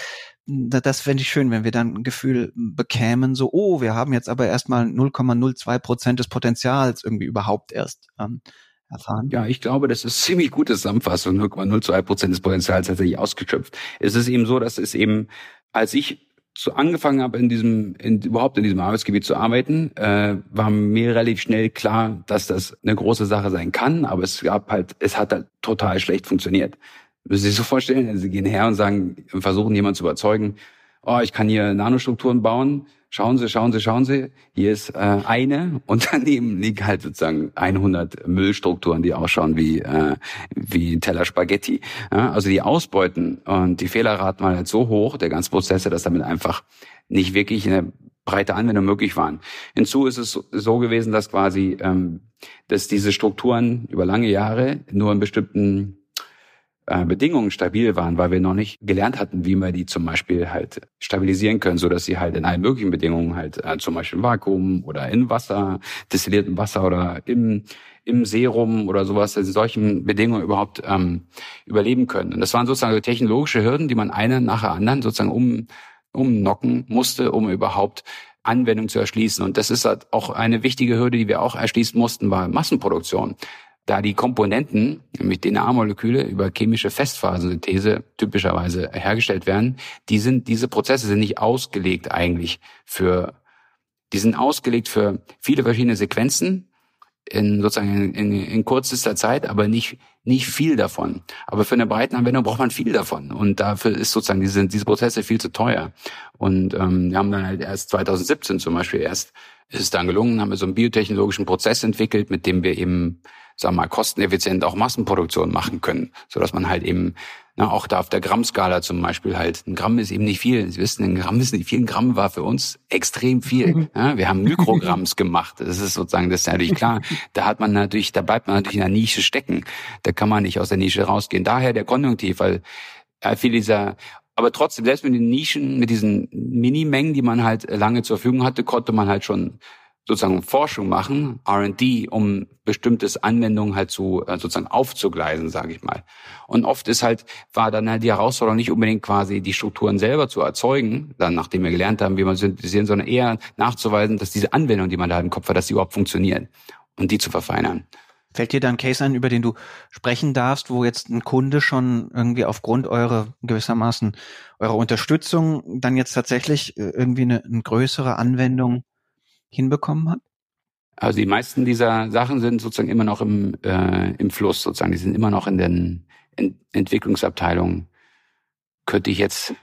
das fände ich schön, wenn wir dann ein Gefühl bekämen, so, oh, wir haben jetzt aber erstmal 0,02 Prozent des Potenzials irgendwie überhaupt erst ähm, erfahren. Ja, ich glaube, das ist ziemlich gute Zusammenfassung, 0,02 Prozent des Potenzials tatsächlich ausgeschöpft. Es ist eben so, dass es eben, als ich so angefangen habe, in diesem, in, überhaupt in diesem Arbeitsgebiet zu arbeiten, äh, war mir relativ schnell klar, dass das eine große Sache sein kann, aber es gab halt, es hat halt total schlecht funktioniert. Müssen Sie sich so vorstellen, also Sie gehen her und sagen, versuchen jemanden zu überzeugen, oh, ich kann hier Nanostrukturen bauen. Schauen Sie, schauen Sie, schauen Sie. Hier ist äh, eine und daneben liegen halt sozusagen 100 Müllstrukturen, die ausschauen wie äh, wie Teller Spaghetti. Ja, also die Ausbeuten und die Fehlerraten waren halt so hoch, der ganze Prozesse, dass damit einfach nicht wirklich eine breite Anwendung möglich waren. Hinzu ist es so gewesen, dass quasi ähm, dass diese Strukturen über lange Jahre nur in bestimmten äh, Bedingungen stabil waren, weil wir noch nicht gelernt hatten, wie wir die zum Beispiel halt stabilisieren können, so dass sie halt in allen möglichen Bedingungen halt äh, zum Beispiel im Vakuum oder in Wasser, destilliertem Wasser oder im im Serum oder sowas, in solchen Bedingungen überhaupt ähm, überleben können. Und das waren sozusagen technologische Hürden, die man eine nach der anderen sozusagen um umnocken musste, um überhaupt Anwendung zu erschließen. Und das ist halt auch eine wichtige Hürde, die wir auch erschließen mussten, war Massenproduktion da die Komponenten, nämlich DNA-Moleküle, über chemische Festphasensynthese typischerweise hergestellt werden, die sind, diese Prozesse sind nicht ausgelegt eigentlich für, die sind ausgelegt für viele verschiedene Sequenzen in sozusagen in, in, in kürzester Zeit, aber nicht nicht viel davon. Aber für eine breiten Anwendung braucht man viel davon und dafür ist sozusagen diese diese Prozesse viel zu teuer. Und ähm, wir haben dann halt erst 2017 zum Beispiel erst ist es dann gelungen, haben wir so einen biotechnologischen Prozess entwickelt, mit dem wir eben sagen wir mal, kosteneffizient auch Massenproduktion machen können, so dass man halt eben na, auch da auf der Grammskala zum Beispiel halt, ein Gramm ist eben nicht viel. Sie wissen, ein Gramm ist nicht viel. Ein Gramm war für uns extrem viel. Mhm. Ja, wir haben Mikrogramms gemacht. Das ist sozusagen, das ist natürlich klar. Da hat man natürlich, da bleibt man natürlich in der Nische stecken. Da kann man nicht aus der Nische rausgehen. Daher der Konjunktiv, weil ja, viel dieser aber trotzdem, selbst mit den Nischen, mit diesen Minimengen, die man halt lange zur Verfügung hatte, konnte man halt schon sozusagen Forschung machen, R&D, um bestimmtes Anwendungen halt zu äh, sozusagen aufzugleisen, sage ich mal. Und oft ist halt war dann halt die Herausforderung nicht unbedingt quasi die Strukturen selber zu erzeugen, dann nachdem wir gelernt haben, wie man synthetisieren, sondern eher nachzuweisen, dass diese Anwendung, die man da im Kopf hat, dass sie überhaupt funktionieren und die zu verfeinern. Fällt dir da ein Case ein, über den du sprechen darfst, wo jetzt ein Kunde schon irgendwie aufgrund eurer gewissermaßen eurer Unterstützung dann jetzt tatsächlich äh, irgendwie eine, eine größere Anwendung hinbekommen hat? Also die meisten dieser Sachen sind sozusagen immer noch im, äh, im Fluss, sozusagen. Die sind immer noch in den Ent Entwicklungsabteilungen. Könnte ich jetzt,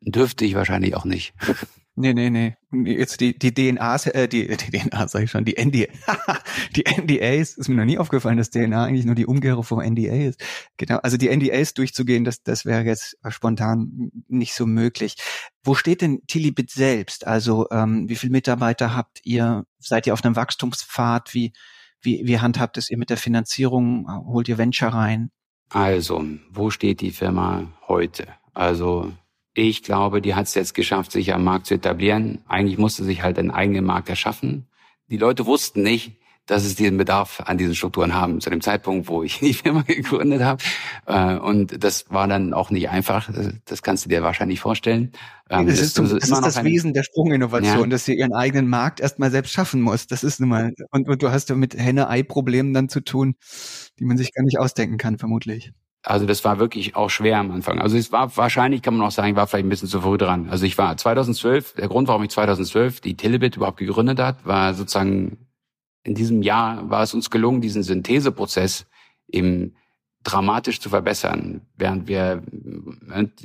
dürfte ich wahrscheinlich auch nicht. Nee, nee, nee. Jetzt die, die DNAs, äh, die, die DNA sag ich schon, die NDA, die NDAs, ist mir noch nie aufgefallen, dass DNA eigentlich nur die Umkehrung vom NDA ist. Genau, also die NDAs durchzugehen, das, das wäre jetzt spontan nicht so möglich. Wo steht denn Tilibit selbst? Also ähm, wie viele Mitarbeiter habt ihr? Seid ihr auf einem Wachstumspfad? Wie, wie, wie handhabt es ihr mit der Finanzierung? Holt ihr Venture rein? Also, wo steht die Firma heute? Also ich glaube, die hat es jetzt geschafft, sich am Markt zu etablieren. Eigentlich musste sich halt einen eigenen Markt erschaffen. Die Leute wussten nicht, dass es diesen Bedarf an diesen Strukturen haben, zu dem Zeitpunkt, wo ich die Firma gegründet habe. Äh, und das war dann auch nicht einfach. Das kannst du dir wahrscheinlich vorstellen. Ähm, das, ist, das, das, ist das Wesen der Sprunginnovation, ja. dass sie ihren eigenen Markt erstmal selbst schaffen muss. Das ist nun mal, und, und du hast ja mit Henne-Ei-Problemen dann zu tun, die man sich gar nicht ausdenken kann, vermutlich. Also das war wirklich auch schwer am Anfang. Also es war wahrscheinlich, kann man auch sagen, war vielleicht ein bisschen zu früh dran. Also ich war 2012, der Grund, warum ich 2012 die Telebit überhaupt gegründet hat, war sozusagen in diesem Jahr war es uns gelungen, diesen Syntheseprozess eben dramatisch zu verbessern, während wir,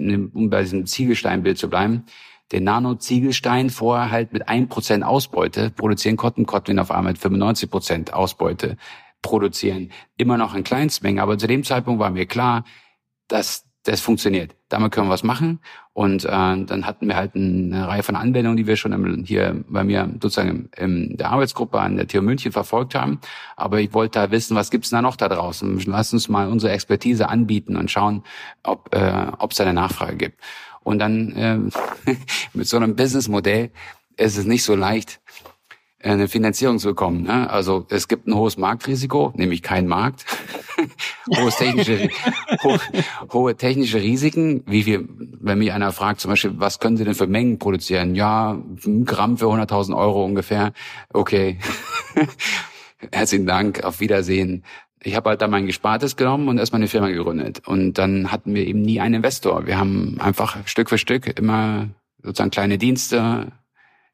um bei diesem Ziegelsteinbild zu bleiben, den Nano-Ziegelstein vorher halt mit ein Prozent Ausbeute produzieren konnten, konnten wir auf einmal mit 95 Prozent Ausbeute produzieren. Immer noch in Kleinstmengen, aber zu dem Zeitpunkt war mir klar, dass das funktioniert. Damit können wir was machen. Und äh, dann hatten wir halt eine Reihe von Anwendungen, die wir schon im, hier bei mir sozusagen in der Arbeitsgruppe an der TU München verfolgt haben. Aber ich wollte da wissen, was gibt's da noch da draußen? Lass uns mal unsere Expertise anbieten und schauen, ob äh, ob es eine Nachfrage gibt. Und dann äh, mit so einem Businessmodell ist es nicht so leicht, eine Finanzierung zu bekommen. Ne? Also es gibt ein hohes Marktrisiko, nämlich kein Markt, hohes technische, ho hohe technische Risiken. Wie viel, wenn mich einer fragt, zum Beispiel, was können Sie denn für Mengen produzieren? Ja, ein Gramm für 100.000 Euro ungefähr. Okay, herzlichen Dank, auf Wiedersehen. Ich habe halt da mein Gespartes genommen und erstmal eine Firma gegründet. Und dann hatten wir eben nie einen Investor. Wir haben einfach Stück für Stück immer sozusagen kleine Dienste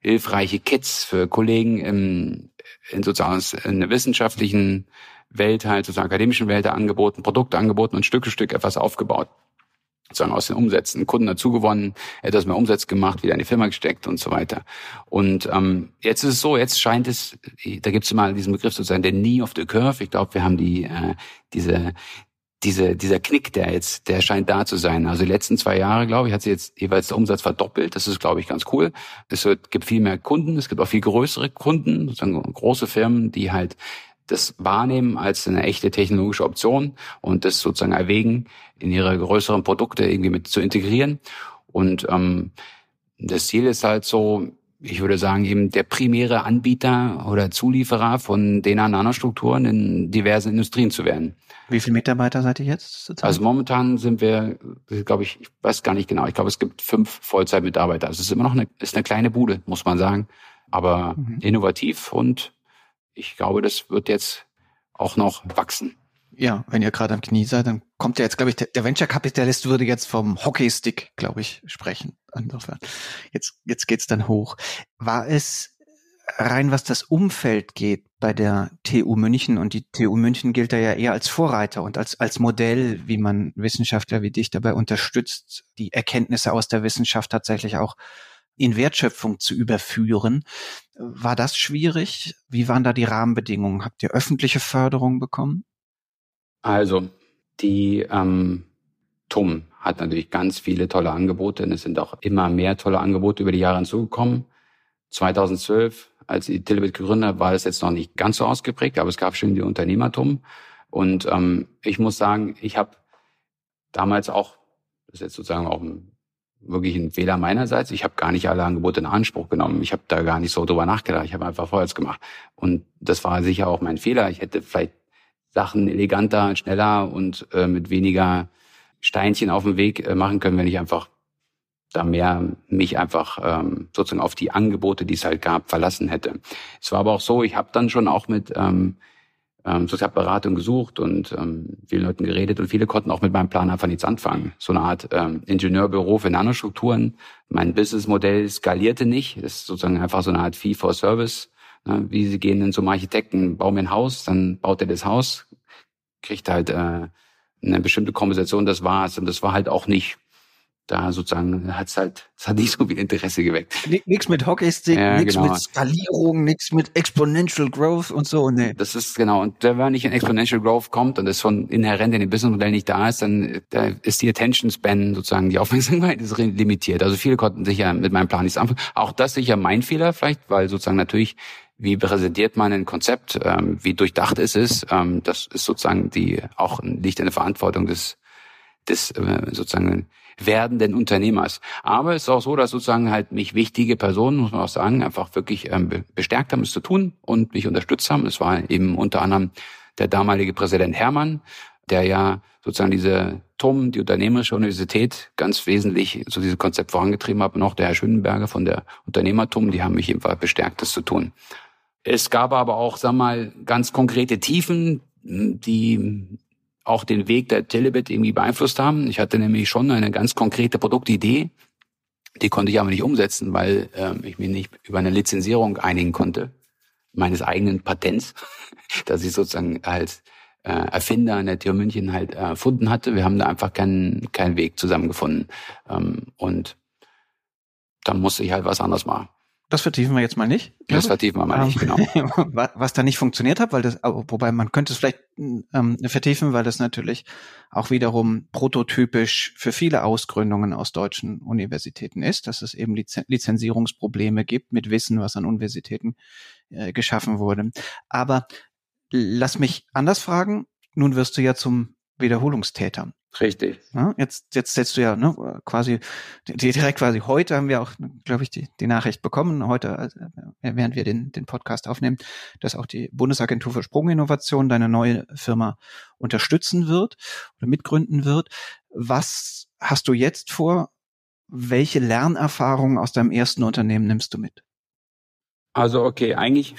hilfreiche Kits für Kollegen im, in sozusagen in der wissenschaftlichen Welt, halt sozusagen akademischen Welt angeboten, Produkte angeboten und Stück für Stück etwas aufgebaut. Sozusagen aus den Umsätzen, Kunden dazu gewonnen, etwas mehr Umsatz gemacht, wieder in die Firma gesteckt und so weiter. Und ähm, jetzt ist es so, jetzt scheint es, da gibt es mal diesen Begriff sozusagen der Knee of the Curve. Ich glaube, wir haben die äh, diese diese, dieser Knick, der jetzt, der scheint da zu sein. Also die letzten zwei Jahre, glaube ich, hat sich jetzt jeweils der Umsatz verdoppelt. Das ist, glaube ich, ganz cool. Es wird, gibt viel mehr Kunden, es gibt auch viel größere Kunden, sozusagen große Firmen, die halt das wahrnehmen als eine echte technologische Option und das sozusagen erwägen, in ihre größeren Produkte irgendwie mit zu integrieren. Und ähm, das Ziel ist halt so, ich würde sagen, eben der primäre Anbieter oder Zulieferer von DNA-Nanostrukturen in diversen Industrien zu werden. Wie viele Mitarbeiter seid ihr jetzt? Also momentan sind wir, glaube ich, ich weiß gar nicht genau, ich glaube, es gibt fünf Vollzeitmitarbeiter. Also es ist immer noch eine, ist eine kleine Bude, muss man sagen, aber mhm. innovativ und ich glaube, das wird jetzt auch noch wachsen. Ja, wenn ihr gerade am Knie seid, dann kommt ja jetzt, glaube ich, der Venture-Kapitalist würde jetzt vom Hockeystick, glaube ich, sprechen. Insofern, jetzt, jetzt geht's dann hoch. War es rein, was das Umfeld geht bei der TU München und die TU München gilt da ja eher als Vorreiter und als, als Modell, wie man Wissenschaftler wie dich dabei unterstützt, die Erkenntnisse aus der Wissenschaft tatsächlich auch in Wertschöpfung zu überführen. War das schwierig? Wie waren da die Rahmenbedingungen? Habt ihr öffentliche Förderung bekommen? Also, die ähm, TUM hat natürlich ganz viele tolle Angebote und es sind auch immer mehr tolle Angebote über die Jahre hinzugekommen. 2012, als ich Tilbit gegründet habe, war das jetzt noch nicht ganz so ausgeprägt, aber es gab schon die Unternehmertum. Und ähm, ich muss sagen, ich habe damals auch, das ist jetzt sozusagen auch ein, wirklich ein Fehler meinerseits, ich habe gar nicht alle Angebote in Anspruch genommen. Ich habe da gar nicht so drüber nachgedacht. Ich habe einfach vorwärts gemacht. Und das war sicher auch mein Fehler. Ich hätte vielleicht Sachen eleganter, schneller und äh, mit weniger Steinchen auf dem Weg äh, machen können, wenn ich einfach da mehr mich einfach ähm, sozusagen auf die Angebote, die es halt gab, verlassen hätte. Es war aber auch so, ich habe dann schon auch mit ähm, ähm, Sozialberatung gesucht und ähm, vielen Leuten geredet und viele konnten auch mit meinem Plan einfach nichts anfangen. So eine Art ähm, Ingenieurbüro für Nanostrukturen. Mein Businessmodell skalierte nicht. Das ist sozusagen einfach so eine Art Fee for Service. Ne? Wie sie gehen in zum Architekten, bauen mir ein Haus, dann baut er das Haus, kriegt halt äh, eine bestimmte Kompensation, das war's. Und das war halt auch nicht da sozusagen hat's halt, es hat nicht so viel Interesse geweckt. Nichts mit Hockeystick, ja, nichts genau. mit Skalierung, nichts mit Exponential Growth und so, nee. Das ist genau. Und wenn nicht in Exponential Growth kommt und das schon inhärent in dem Businessmodell nicht da ist, dann da ist die Attention Span sozusagen, die Aufmerksamkeit ist limitiert. Also viele konnten sicher mit meinem Plan nichts anfangen. Auch das sicher mein Fehler vielleicht, weil sozusagen natürlich wie präsentiert man ein Konzept, ähm, wie durchdacht es ist, ähm, das ist sozusagen die auch liegt in der Verantwortung des des äh, sozusagen werdenden Unternehmers. Aber es ist auch so, dass sozusagen halt mich wichtige Personen, muss man auch sagen, einfach wirklich ähm, bestärkt haben, es zu tun und mich unterstützt haben. Es war eben unter anderem der damalige Präsident Hermann, der ja sozusagen diese TUM, die Unternehmerische Universität, ganz wesentlich so dieses Konzept vorangetrieben hat und auch der Herr Schönenberger von der Unternehmertum, die haben mich ebenfalls bestärkt, das zu tun. Es gab aber auch, sag mal, ganz konkrete Tiefen, die auch den Weg der Telebit irgendwie beeinflusst haben. Ich hatte nämlich schon eine ganz konkrete Produktidee, die konnte ich aber nicht umsetzen, weil äh, ich mich nicht über eine Lizenzierung einigen konnte meines eigenen Patents, das ich sozusagen als äh, Erfinder an der TU München halt äh, erfunden hatte. Wir haben da einfach keinen keinen Weg zusammengefunden ähm, und dann musste ich halt was anderes machen. Das vertiefen wir jetzt mal nicht. Das vertiefen wir mal nicht, genau. Was da nicht funktioniert hat, weil das, wobei man könnte es vielleicht ähm, vertiefen, weil das natürlich auch wiederum prototypisch für viele Ausgründungen aus deutschen Universitäten ist, dass es eben Lizenzierungsprobleme gibt mit Wissen, was an Universitäten äh, geschaffen wurde. Aber lass mich anders fragen. Nun wirst du ja zum Wiederholungstäter. Richtig. Ja, jetzt, jetzt setzt du ja ne, quasi direkt quasi heute haben wir auch, glaube ich, die, die Nachricht bekommen, heute, also, während wir den, den Podcast aufnehmen, dass auch die Bundesagentur für Sprunginnovation deine neue Firma unterstützen wird oder mitgründen wird. Was hast du jetzt vor? Welche Lernerfahrungen aus deinem ersten Unternehmen nimmst du mit? Also okay, eigentlich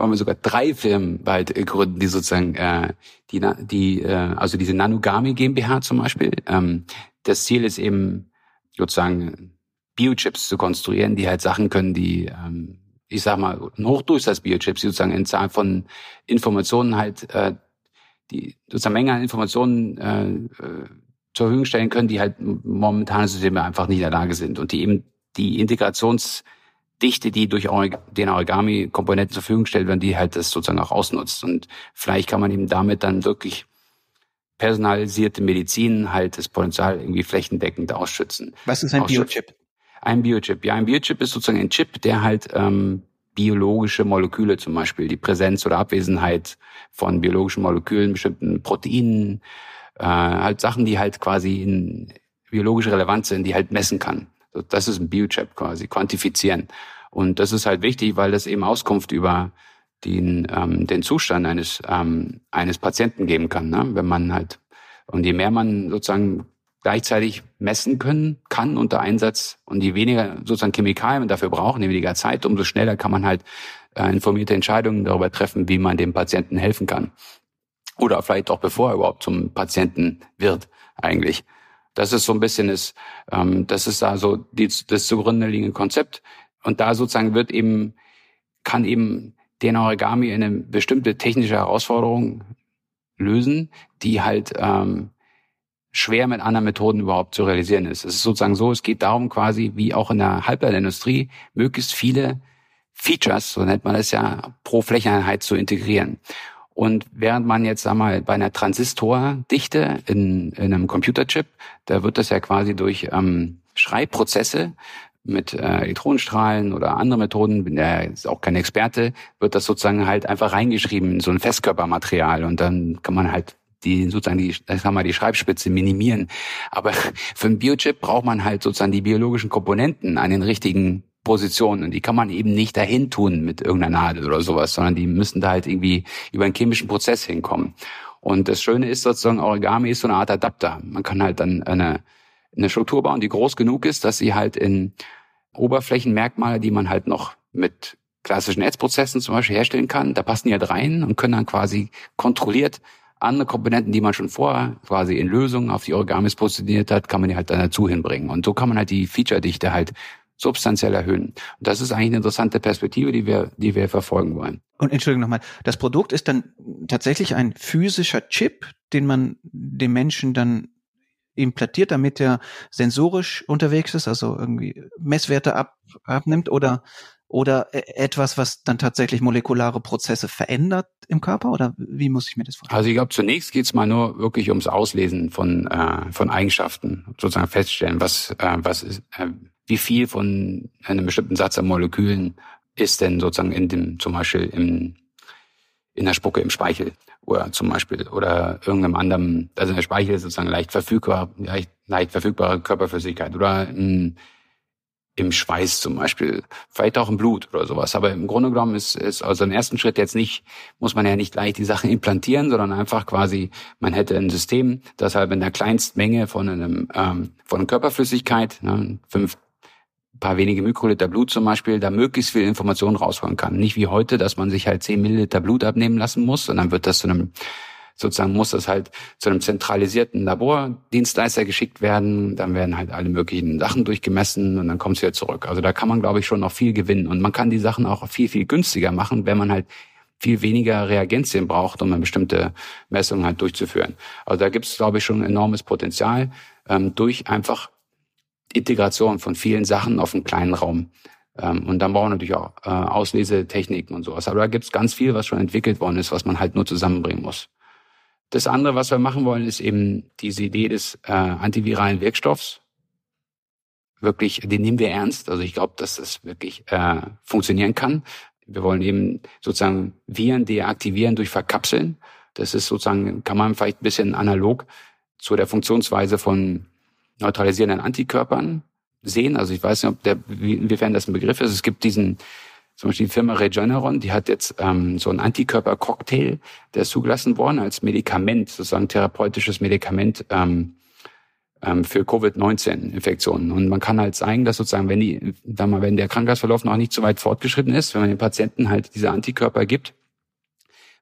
wollen wir sogar drei Firmen bald gründen, die sozusagen äh, die, die äh, also diese Nanogami GmbH zum Beispiel. Ähm, das Ziel ist eben sozusagen Biochips zu konstruieren, die halt Sachen können, die ähm, ich sag mal ein Hochdurchsatz-Biochips, die sozusagen in Zahl von Informationen halt äh, die sozusagen Menge an Informationen äh, äh, zur Verfügung stellen können, die halt momentane Systeme einfach nicht in der Lage sind und die eben die Integrations Dichte, die durch den Origami-Komponenten zur Verfügung gestellt werden, die halt das sozusagen auch ausnutzt. Und vielleicht kann man eben damit dann wirklich personalisierte Medizin halt das Potenzial irgendwie flächendeckend ausschützen. Was ist ein Biochip? Ein Biochip. Ja, ein Biochip ist sozusagen ein Chip, der halt ähm, biologische Moleküle zum Beispiel, die Präsenz oder Abwesenheit von biologischen Molekülen, bestimmten Proteinen, äh, halt Sachen, die halt quasi in biologische Relevanz sind, die halt messen kann. Das ist ein Biochip quasi, quantifizieren. Und das ist halt wichtig, weil das eben Auskunft über den, ähm, den Zustand eines, ähm, eines Patienten geben kann. Ne? Wenn man halt, und je mehr man sozusagen gleichzeitig messen können kann unter Einsatz und je weniger sozusagen Chemikalien man dafür braucht, je weniger Zeit, umso schneller kann man halt äh, informierte Entscheidungen darüber treffen, wie man dem Patienten helfen kann. Oder vielleicht auch bevor er überhaupt zum Patienten wird, eigentlich. Das ist so ein bisschen das, ähm, das ist da so die, das zugrunde liegende Konzept. Und da sozusagen wird eben, kann eben DNA Origami eine bestimmte technische Herausforderung lösen, die halt ähm, schwer mit anderen Methoden überhaupt zu realisieren ist. Es ist sozusagen so, es geht darum quasi, wie auch in der Halbleiterindustrie, möglichst viele Features, so nennt man es ja, pro Flächeneinheit zu integrieren. Und während man jetzt, sag mal, bei einer Transistordichte in, in einem Computerchip, da wird das ja quasi durch ähm, Schreibprozesse mit äh, Elektronenstrahlen oder andere Methoden, bin ja ist auch kein Experte, wird das sozusagen halt einfach reingeschrieben in so ein Festkörpermaterial und dann kann man halt die sozusagen die, sagen wir die Schreibspitze minimieren. Aber für einen Biochip braucht man halt sozusagen die biologischen Komponenten an den richtigen Positionen und die kann man eben nicht dahin tun mit irgendeiner Nadel oder sowas, sondern die müssen da halt irgendwie über einen chemischen Prozess hinkommen. Und das Schöne ist sozusagen, Origami ist so eine Art Adapter. Man kann halt dann eine, eine Struktur bauen, die groß genug ist, dass sie halt in Oberflächenmerkmale, die man halt noch mit klassischen Netzprozessen zum Beispiel herstellen kann, da passen die halt rein und können dann quasi kontrolliert andere Komponenten, die man schon vorher quasi in Lösungen auf die Origamis positioniert hat, kann man die halt dann dazu hinbringen. Und so kann man halt die Feature-Dichte halt substanziell erhöhen. Und das ist eigentlich eine interessante Perspektive, die wir, die wir verfolgen wollen. Und Entschuldigung nochmal, das Produkt ist dann tatsächlich ein physischer Chip, den man dem Menschen dann implantiert, damit er sensorisch unterwegs ist, also irgendwie Messwerte ab, abnimmt oder oder e, etwas, was dann tatsächlich molekulare Prozesse verändert im Körper? Oder wie muss ich mir das vorstellen? Also ich glaube, zunächst geht es mal nur wirklich ums Auslesen von, äh, von Eigenschaften, sozusagen feststellen, was, äh, was ist, äh, wie viel von einem bestimmten Satz an Molekülen ist denn sozusagen in dem, zum Beispiel im, in der Spucke, im Speichel. oder zum Beispiel oder irgendeinem anderen, also der Speichel sozusagen leicht verfügbar, leicht, leicht verfügbare Körperflüssigkeit oder ein im Schweiß zum Beispiel, vielleicht auch im Blut oder sowas. Aber im Grunde genommen ist, ist also im ersten Schritt jetzt nicht, muss man ja nicht gleich die Sachen implantieren, sondern einfach quasi, man hätte ein System, das halt in der Kleinstmenge von einem ähm, von Körperflüssigkeit, ne, fünf paar wenige Mikroliter Blut zum Beispiel, da möglichst viel Information rausholen kann. Nicht wie heute, dass man sich halt zehn Milliliter Blut abnehmen lassen muss und dann wird das zu einem sozusagen muss das halt zu einem zentralisierten Labordienstleister geschickt werden. Dann werden halt alle möglichen Sachen durchgemessen und dann kommt es wieder zurück. Also da kann man, glaube ich, schon noch viel gewinnen. Und man kann die Sachen auch viel, viel günstiger machen, wenn man halt viel weniger Reagenzien braucht, um eine bestimmte Messung halt durchzuführen. Also da gibt es, glaube ich, schon enormes Potenzial ähm, durch einfach Integration von vielen Sachen auf einen kleinen Raum. Ähm, und dann brauchen wir natürlich auch äh, Auslesetechniken und sowas. Aber da gibt es ganz viel, was schon entwickelt worden ist, was man halt nur zusammenbringen muss. Das andere, was wir machen wollen, ist eben diese Idee des äh, antiviralen Wirkstoffs. Wirklich, den nehmen wir ernst. Also ich glaube, dass das wirklich äh, funktionieren kann. Wir wollen eben sozusagen Viren deaktivieren durch Verkapseln. Das ist sozusagen, kann man vielleicht ein bisschen analog zu der Funktionsweise von neutralisierenden Antikörpern sehen. Also ich weiß nicht, ob der, inwiefern das ein Begriff ist. Es gibt diesen zum Beispiel die Firma Regeneron, die hat jetzt ähm, so einen Antikörpercocktail, der ist zugelassen worden als Medikament, sozusagen therapeutisches Medikament ähm, ähm, für Covid-19-Infektionen. Und man kann halt zeigen, dass sozusagen, wenn die, da mal, wenn der Krankheitsverlauf noch nicht so weit fortgeschritten ist, wenn man den Patienten halt diese Antikörper gibt,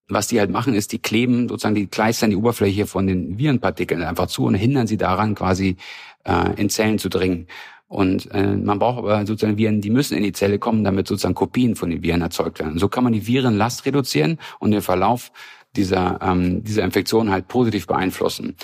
was die halt machen, ist, die kleben sozusagen, die kleistern die Oberfläche von den Virenpartikeln einfach zu und hindern sie daran, quasi äh, in Zellen zu dringen. Und äh, man braucht aber sozusagen Viren, die müssen in die Zelle kommen, damit sozusagen Kopien von den Viren erzeugt werden. So kann man die Virenlast reduzieren und den Verlauf dieser, ähm, dieser Infektion halt positiv beeinflussen.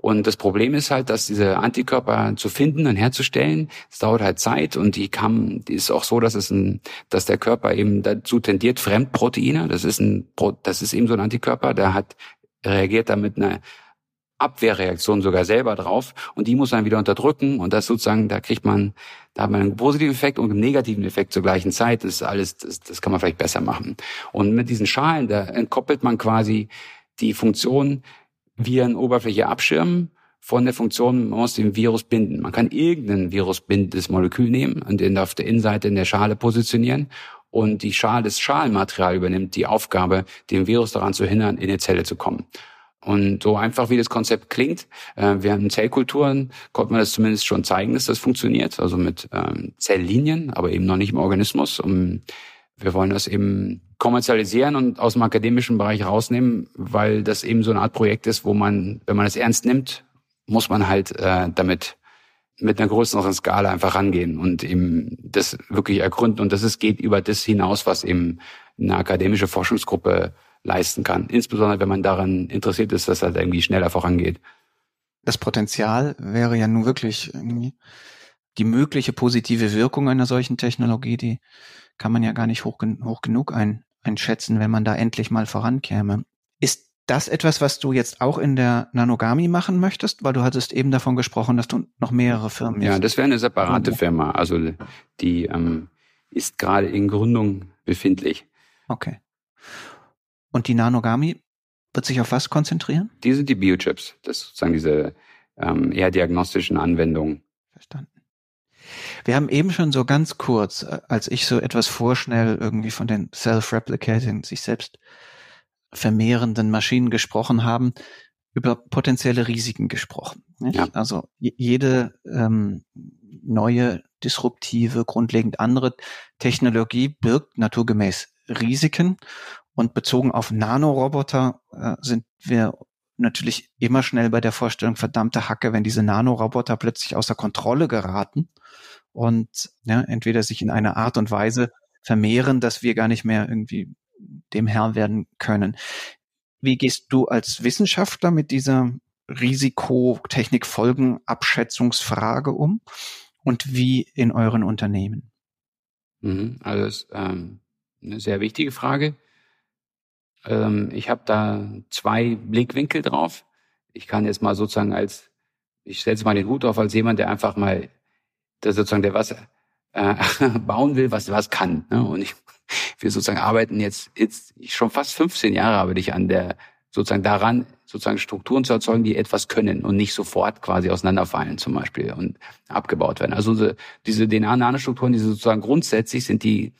Und das Problem ist halt, dass diese Antikörper zu finden und herzustellen, es dauert halt Zeit und die kam, die ist auch so, dass es ein, dass der Körper eben dazu tendiert, Fremdproteine, das ist ein, das ist eben so ein Antikörper, der hat reagiert damit eine Abwehrreaktion sogar selber drauf und die muss man wieder unterdrücken und das sozusagen, da kriegt man, da hat man einen positiven Effekt und einen negativen Effekt zur gleichen Zeit. Das ist alles, das, das kann man vielleicht besser machen. Und mit diesen Schalen, da entkoppelt man quasi die Funktion Virenoberfläche abschirmen von der Funktion, man muss den Virus binden. Man kann irgendein virusbindendes Molekül nehmen und den auf der Innenseite in der Schale positionieren und die Schale, das Schalenmaterial übernimmt die Aufgabe, den Virus daran zu hindern, in die Zelle zu kommen. Und so einfach wie das Konzept klingt, äh, während Zellkulturen konnte man das zumindest schon zeigen, dass das funktioniert, also mit ähm, Zelllinien, aber eben noch nicht im Organismus. Und wir wollen das eben kommerzialisieren und aus dem akademischen Bereich rausnehmen, weil das eben so eine Art Projekt ist, wo man, wenn man es ernst nimmt, muss man halt äh, damit mit einer größeren Skala einfach rangehen und eben das wirklich ergründen. Und das ist, geht über das hinaus, was eben eine akademische Forschungsgruppe leisten kann. Insbesondere, wenn man daran interessiert ist, dass das irgendwie schneller vorangeht. Das Potenzial wäre ja nun wirklich irgendwie die mögliche positive Wirkung einer solchen Technologie, die kann man ja gar nicht hoch, hoch genug ein, einschätzen, wenn man da endlich mal vorankäme. Ist das etwas, was du jetzt auch in der Nanogami machen möchtest? Weil du hattest eben davon gesprochen, dass du noch mehrere Firmen Ja, das wäre eine separate Firma. Also die ähm, ist gerade in Gründung befindlich. Okay. Und die Nanogami wird sich auf was konzentrieren? Die sind die Biochips. Das ist sozusagen diese ähm, eher diagnostischen Anwendungen. Verstanden. Wir haben eben schon so ganz kurz, äh, als ich so etwas vorschnell irgendwie von den self-replicating, sich selbst vermehrenden Maschinen gesprochen haben, über potenzielle Risiken gesprochen. Ja. Also jede ähm, neue, disruptive, grundlegend andere Technologie birgt naturgemäß Risiken und bezogen auf Nanoroboter äh, sind wir natürlich immer schnell bei der Vorstellung, verdammte Hacke, wenn diese Nanoroboter plötzlich außer Kontrolle geraten und ja, entweder sich in einer Art und Weise vermehren, dass wir gar nicht mehr irgendwie dem Herr werden können. Wie gehst du als Wissenschaftler mit dieser Risikotechnikfolgenabschätzungsfrage um und wie in euren Unternehmen? Mhm, also das ist ähm, eine sehr wichtige Frage. Ähm, ich habe da zwei Blickwinkel drauf. Ich kann jetzt mal sozusagen als, ich setze mal den Hut auf als jemand, der einfach mal, der sozusagen der was äh, bauen will, was was kann. Ne? Und ich, wir sozusagen arbeiten jetzt, jetzt schon fast 15 Jahre arbeite ich an der sozusagen daran, sozusagen Strukturen zu erzeugen, die etwas können und nicht sofort quasi auseinanderfallen zum Beispiel und abgebaut werden. Also diese DNA-Nanostrukturen, die sozusagen grundsätzlich sind die,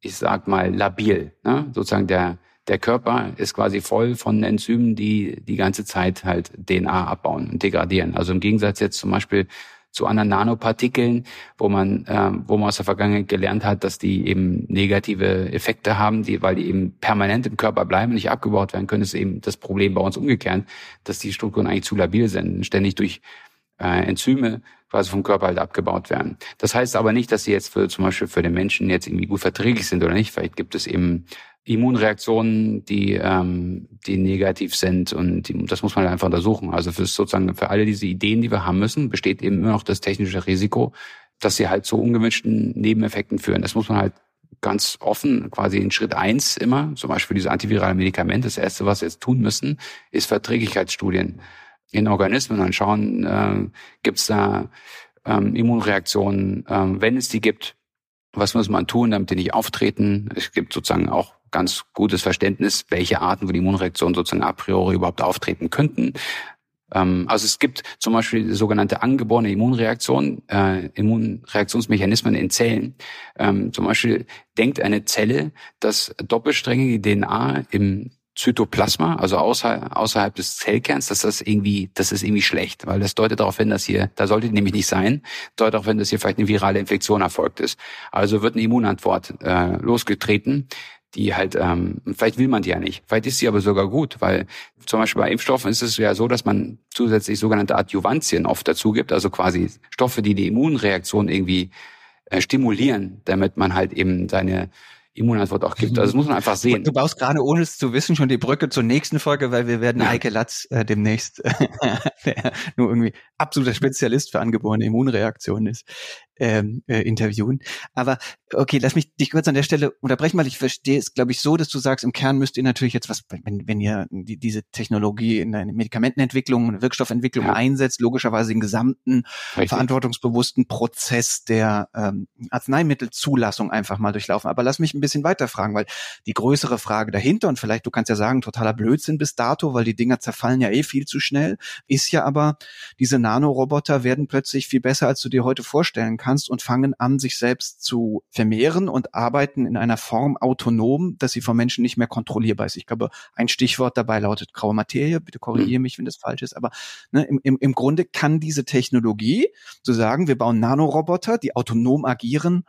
ich sag mal, labil. Ne? Sozusagen der, der Körper ist quasi voll von Enzymen, die die ganze Zeit halt DNA abbauen und degradieren. Also im Gegensatz jetzt zum Beispiel zu anderen Nanopartikeln, wo man, äh, wo man aus der Vergangenheit gelernt hat, dass die eben negative Effekte haben, die, weil die eben permanent im Körper bleiben und nicht abgebaut werden können, ist eben das Problem bei uns umgekehrt, dass die Strukturen eigentlich zu labil sind, ständig durch äh, Enzyme quasi vom Körper halt abgebaut werden. Das heißt aber nicht, dass sie jetzt für zum Beispiel für den Menschen jetzt irgendwie gut verträglich sind oder nicht. Vielleicht gibt es eben Immunreaktionen, die, ähm, die negativ sind und die, das muss man halt einfach untersuchen. Also für sozusagen für alle diese Ideen, die wir haben müssen, besteht eben immer noch das technische Risiko, dass sie halt zu ungewünschten Nebeneffekten führen. Das muss man halt ganz offen, quasi in Schritt eins immer, zum Beispiel diese antivirale Medikamente. Das erste, was wir jetzt tun müssen, ist Verträglichkeitsstudien in Organismen und schauen, äh, gibt es da ähm, Immunreaktionen, ähm, wenn es die gibt, was muss man tun, damit die nicht auftreten? Es gibt sozusagen auch ganz gutes Verständnis, welche Arten von Immunreaktionen sozusagen a priori überhaupt auftreten könnten. Ähm, also es gibt zum Beispiel sogenannte angeborene Immunreaktion, äh, Immunreaktionsmechanismen in Zellen. Ähm, zum Beispiel denkt eine Zelle, dass doppelsträngige DNA im Zytoplasma, also außer, außerhalb des Zellkerns, dass das irgendwie, das ist irgendwie schlecht, weil das deutet darauf hin, dass hier, da sollte nämlich nicht sein, deutet darauf hin, dass hier vielleicht eine virale Infektion erfolgt ist. Also wird eine Immunantwort äh, losgetreten, die halt, ähm, vielleicht will man die ja nicht, vielleicht ist sie aber sogar gut, weil zum Beispiel bei Impfstoffen ist es ja so, dass man zusätzlich sogenannte Adjuvantien oft dazu gibt, also quasi Stoffe, die die Immunreaktion irgendwie äh, stimulieren, damit man halt eben seine Immunantwort auch gibt. Also das muss man einfach sehen. Du baust gerade, ohne es zu wissen, schon die Brücke zur nächsten Folge, weil wir werden ja. Eike Latz äh, demnächst, der nur irgendwie absoluter Spezialist für angeborene Immunreaktionen ist, ähm, äh, interviewen. Aber okay, lass mich dich kurz an der Stelle unterbrechen, weil ich verstehe es, glaube ich, so, dass du sagst, im Kern müsst ihr natürlich jetzt was, wenn, wenn ihr die, diese Technologie in eine Medikamentenentwicklung, eine Wirkstoffentwicklung ja. einsetzt, logischerweise den gesamten Richtig. verantwortungsbewussten Prozess der ähm, Arzneimittelzulassung einfach mal durchlaufen. Aber lass mich ein bisschen weiterfragen, weil die größere Frage dahinter, und vielleicht du kannst ja sagen, totaler Blödsinn bis dato, weil die Dinger zerfallen ja eh viel zu schnell, ist ja aber, diese Nanoroboter werden plötzlich viel besser, als du dir heute vorstellen kannst kannst und fangen an, sich selbst zu vermehren und arbeiten in einer Form autonom, dass sie vom Menschen nicht mehr kontrollierbar ist. Ich glaube, ein Stichwort dabei lautet graue Materie. Bitte korrigiere mhm. mich, wenn das falsch ist. Aber ne, im, im, im Grunde kann diese Technologie, zu sagen, wir bauen Nanoroboter, die autonom agieren,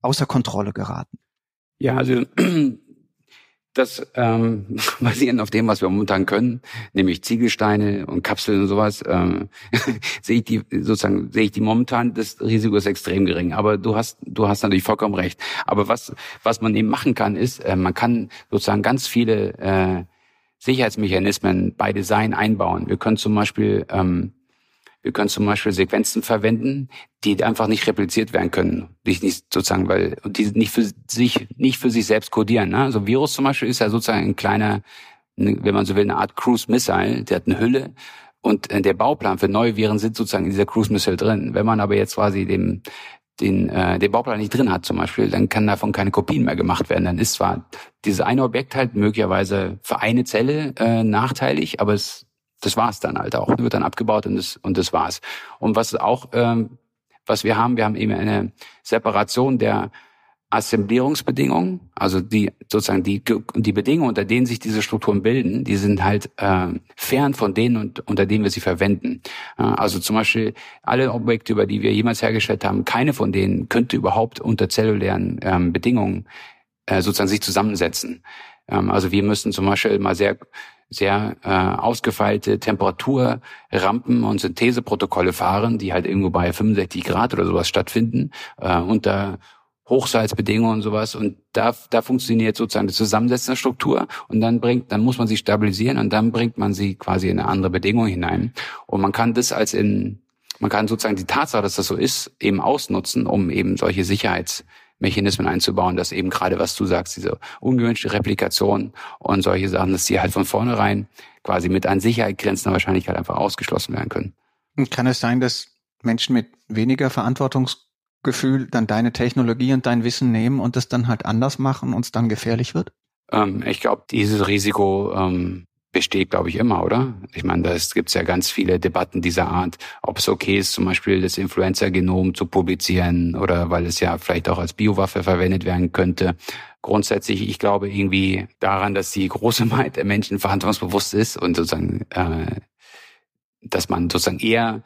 außer Kontrolle geraten. Ja, also das ähm, basierend auf dem, was wir momentan können, nämlich Ziegelsteine und Kapseln und sowas, ähm, sehe ich die sozusagen sehe ich die momentan das Risiko ist extrem gering. Aber du hast du hast natürlich vollkommen recht. Aber was was man eben machen kann, ist äh, man kann sozusagen ganz viele äh, Sicherheitsmechanismen bei Design einbauen. Wir können zum Beispiel ähm, wir können zum Beispiel Sequenzen verwenden, die einfach nicht repliziert werden können, die nicht sozusagen, weil die nicht für sich nicht für sich selbst codieren. Ne? Also Virus zum Beispiel ist ja sozusagen ein kleiner, wenn man so will, eine Art Cruise Missile. Der hat eine Hülle und äh, der Bauplan für neue Viren sind sozusagen in dieser Cruise Missile drin. Wenn man aber jetzt quasi dem den, äh, den Bauplan nicht drin hat zum Beispiel, dann kann davon keine Kopien mehr gemacht werden. Dann ist zwar dieses eine Objekt halt möglicherweise für eine Zelle äh, nachteilig, aber es das war's dann halt auch. Wird dann abgebaut und das, und das war's. Und was auch, ähm, was wir haben, wir haben eben eine Separation der Assemblierungsbedingungen, also die sozusagen die die Bedingungen, unter denen sich diese Strukturen bilden, die sind halt äh, fern von denen, und, unter denen wir sie verwenden. Äh, also zum Beispiel alle Objekte, über die wir jemals hergestellt haben, keine von denen könnte überhaupt unter zellulären ähm, Bedingungen äh, sozusagen sich zusammensetzen. Ähm, also wir müssen zum Beispiel mal sehr sehr äh, ausgefeilte Temperaturrampen und Syntheseprotokolle fahren, die halt irgendwo bei 65 Grad oder sowas stattfinden, äh, unter Hochsalzbedingungen und sowas. Und da, da funktioniert sozusagen die zusammensetzende Struktur und dann bringt, dann muss man sie stabilisieren und dann bringt man sie quasi in eine andere Bedingung hinein. Und man kann das als in, man kann sozusagen die Tatsache, dass das so ist, eben ausnutzen, um eben solche Sicherheits Mechanismen einzubauen, dass eben gerade, was du sagst, diese ungewünschte Replikation und solche Sachen, dass die halt von vornherein quasi mit an Sicherheit grenzender Wahrscheinlichkeit einfach ausgeschlossen werden können. Und kann es sein, dass Menschen mit weniger Verantwortungsgefühl dann deine Technologie und dein Wissen nehmen und das dann halt anders machen und es dann gefährlich wird? Ähm, ich glaube, dieses Risiko ähm, besteht, glaube ich, immer, oder? Ich meine, da gibt es ja ganz viele Debatten dieser Art, ob es okay ist, zum Beispiel das Influenza-Genom zu publizieren oder weil es ja vielleicht auch als Biowaffe verwendet werden könnte. Grundsätzlich, ich glaube irgendwie daran, dass die große Mehrheit der Menschen verantwortungsbewusst ist und sozusagen, äh, dass man sozusagen eher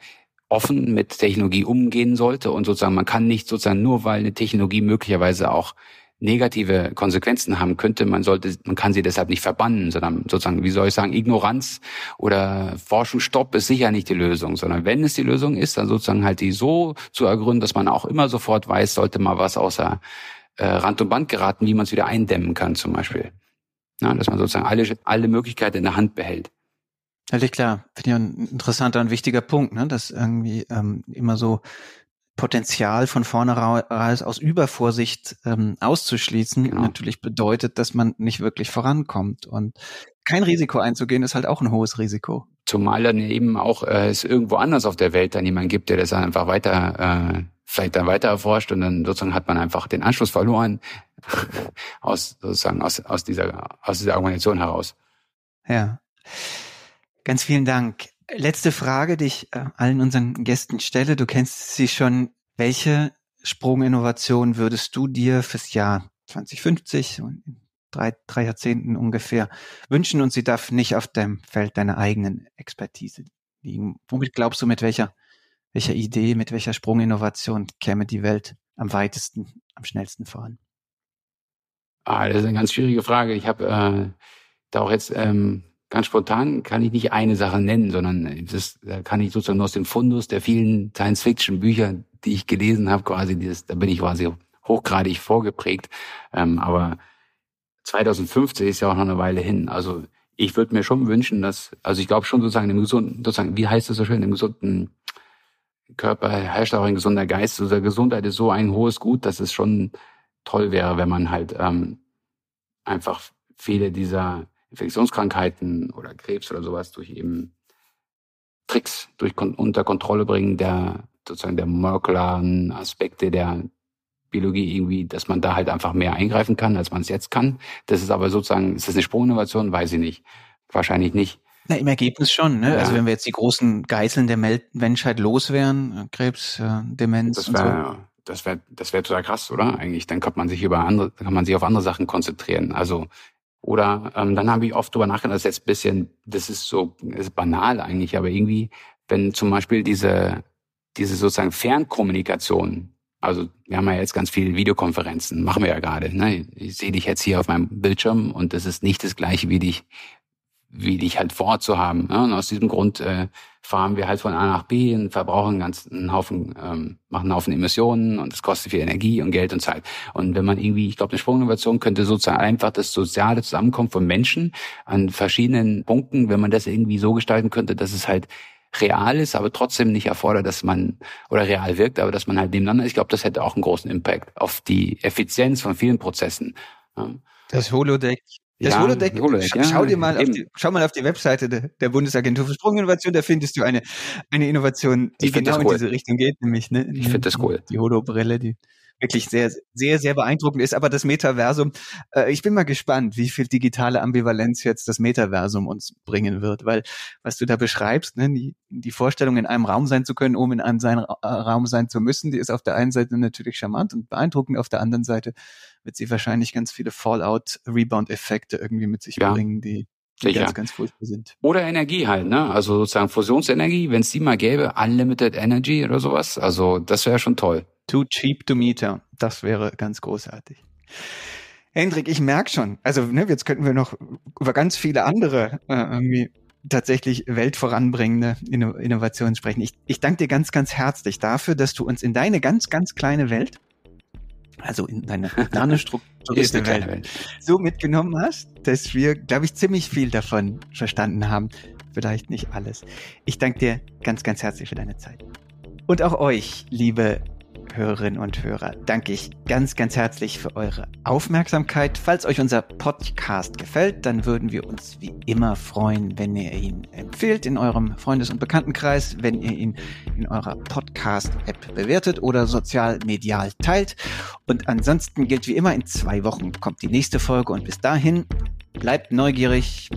offen mit Technologie umgehen sollte und sozusagen man kann nicht sozusagen nur, weil eine Technologie möglicherweise auch negative Konsequenzen haben könnte, man sollte, man kann sie deshalb nicht verbannen, sondern sozusagen, wie soll ich sagen, Ignoranz oder Forschungsstopp ist sicher nicht die Lösung, sondern wenn es die Lösung ist, dann sozusagen halt die so zu ergründen, dass man auch immer sofort weiß, sollte mal was außer äh, Rand und Band geraten, wie man es wieder eindämmen kann, zum Beispiel. Ja, dass man sozusagen alle, alle Möglichkeiten in der Hand behält. Völlig klar. Finde ich ein interessanter und wichtiger Punkt, ne? dass irgendwie ähm, immer so Potenzial von vornherein aus Übervorsicht ähm, auszuschließen, genau. natürlich bedeutet, dass man nicht wirklich vorankommt. Und kein Risiko einzugehen, ist halt auch ein hohes Risiko. Zumal dann eben auch äh, es irgendwo anders auf der Welt dann jemand gibt, der das einfach weiter, äh, vielleicht dann weiter erforscht und dann sozusagen hat man einfach den Anschluss verloren aus sozusagen aus, aus dieser aus dieser Argumentation heraus. Ja. Ganz vielen Dank. Letzte Frage, die ich äh, allen unseren Gästen stelle. Du kennst sie schon. Welche Sprunginnovation würdest du dir fürs Jahr 2050, in drei, drei Jahrzehnten ungefähr, wünschen? Und sie darf nicht auf dem Feld deiner eigenen Expertise liegen. Womit glaubst du, mit welcher, welcher Idee, mit welcher Sprunginnovation käme die Welt am weitesten, am schnellsten voran? Ah, das ist eine ganz schwierige Frage. Ich habe äh, da auch jetzt ähm, ganz spontan kann ich nicht eine Sache nennen, sondern das da kann ich sozusagen aus dem Fundus der vielen Science-Fiction-Bücher, die ich gelesen habe, quasi dieses, da bin ich quasi hochgradig vorgeprägt. Ähm, aber 2050 ist ja auch noch eine Weile hin. Also ich würde mir schon wünschen, dass, also ich glaube schon sozusagen im gesunden, sozusagen, wie heißt das so schön, im gesunden Körper herrscht auch ein gesunder Geist. Also Gesundheit ist so ein hohes Gut, dass es schon toll wäre, wenn man halt ähm, einfach viele dieser Infektionskrankheiten oder Krebs oder sowas durch eben Tricks durch unter Kontrolle bringen, der sozusagen der molekularen Aspekte der Biologie irgendwie, dass man da halt einfach mehr eingreifen kann, als man es jetzt kann. Das ist aber sozusagen, ist das eine Sprunginnovation? Weiß ich nicht. Wahrscheinlich nicht. Na, im Ergebnis schon, ne? Ja. Also wenn wir jetzt die großen Geißeln der Menschheit loswären, Krebs, äh, Demenz das wär, und so. Das wäre das wäre total krass, oder? Eigentlich, dann kann man sich über andere, kann man sich auf andere Sachen konzentrieren. Also oder ähm, dann habe ich oft drüber nachgedacht, das ist jetzt bisschen, das ist so das ist banal eigentlich, aber irgendwie, wenn zum Beispiel diese, diese sozusagen Fernkommunikation, also wir haben ja jetzt ganz viele Videokonferenzen, machen wir ja gerade. Ne? Ich sehe dich jetzt hier auf meinem Bildschirm und das ist nicht das gleiche, wie dich wie dich halt vor Ort zu haben. Ne? Und aus diesem Grund äh, fahren wir halt von A nach B und verbrauchen ganz einen Haufen, ähm, machen einen Haufen Emissionen und es kostet viel Energie und Geld und Zeit. Und wenn man irgendwie, ich glaube, eine Sprunginnovation könnte sozusagen einfach das soziale Zusammenkommen von Menschen an verschiedenen Punkten, wenn man das irgendwie so gestalten könnte, dass es halt real ist, aber trotzdem nicht erfordert, dass man oder real wirkt, aber dass man halt nebeneinander ist. Ich glaube, das hätte auch einen großen Impact auf die Effizienz von vielen Prozessen. Das Holodeck das ja, Holodeck, Holodeck schau, ja, schau dir mal auf die, schau mal auf die Webseite de, der Bundesagentur für Sprunginnovation, da findest du eine, eine Innovation, die genau cool. in diese Richtung geht, nämlich ne, ich finde das cool. Die Holo-Brille, die wirklich sehr, sehr, sehr beeindruckend ist. Aber das Metaversum, äh, ich bin mal gespannt, wie viel digitale Ambivalenz jetzt das Metaversum uns bringen wird, weil was du da beschreibst, ne, die, die Vorstellung, in einem Raum sein zu können, um in einem sein, äh, Raum sein zu müssen, die ist auf der einen Seite natürlich charmant und beeindruckend, auf der anderen Seite wird sie wahrscheinlich ganz viele Fallout-Rebound-Effekte irgendwie mit sich ja. bringen, die die ganz, ganz furchtbar sind. Oder Energie halt, ne? Also sozusagen Fusionsenergie, wenn es die mal gäbe, Unlimited Energy oder sowas. Also das wäre schon toll. Too cheap to meter. Das wäre ganz großartig. Hendrik, ich merke schon, also ne, jetzt könnten wir noch über ganz viele andere äh, irgendwie tatsächlich weltvoranbringende Inno Innovationen sprechen. Ich, ich danke dir ganz, ganz herzlich dafür, dass du uns in deine ganz, ganz kleine Welt also in deine plane strukturierte Welt, Welt, so mitgenommen hast, dass wir, glaube ich, ziemlich viel davon verstanden haben. Vielleicht nicht alles. Ich danke dir ganz, ganz herzlich für deine Zeit. Und auch euch, liebe Hörerinnen und Hörer, danke ich ganz, ganz herzlich für eure Aufmerksamkeit. Falls euch unser Podcast gefällt, dann würden wir uns wie immer freuen, wenn ihr ihn empfehlt in eurem Freundes- und Bekanntenkreis, wenn ihr ihn in eurer Podcast-App bewertet oder sozial medial teilt. Und ansonsten gilt wie immer, in zwei Wochen kommt die nächste Folge und bis dahin bleibt neugierig,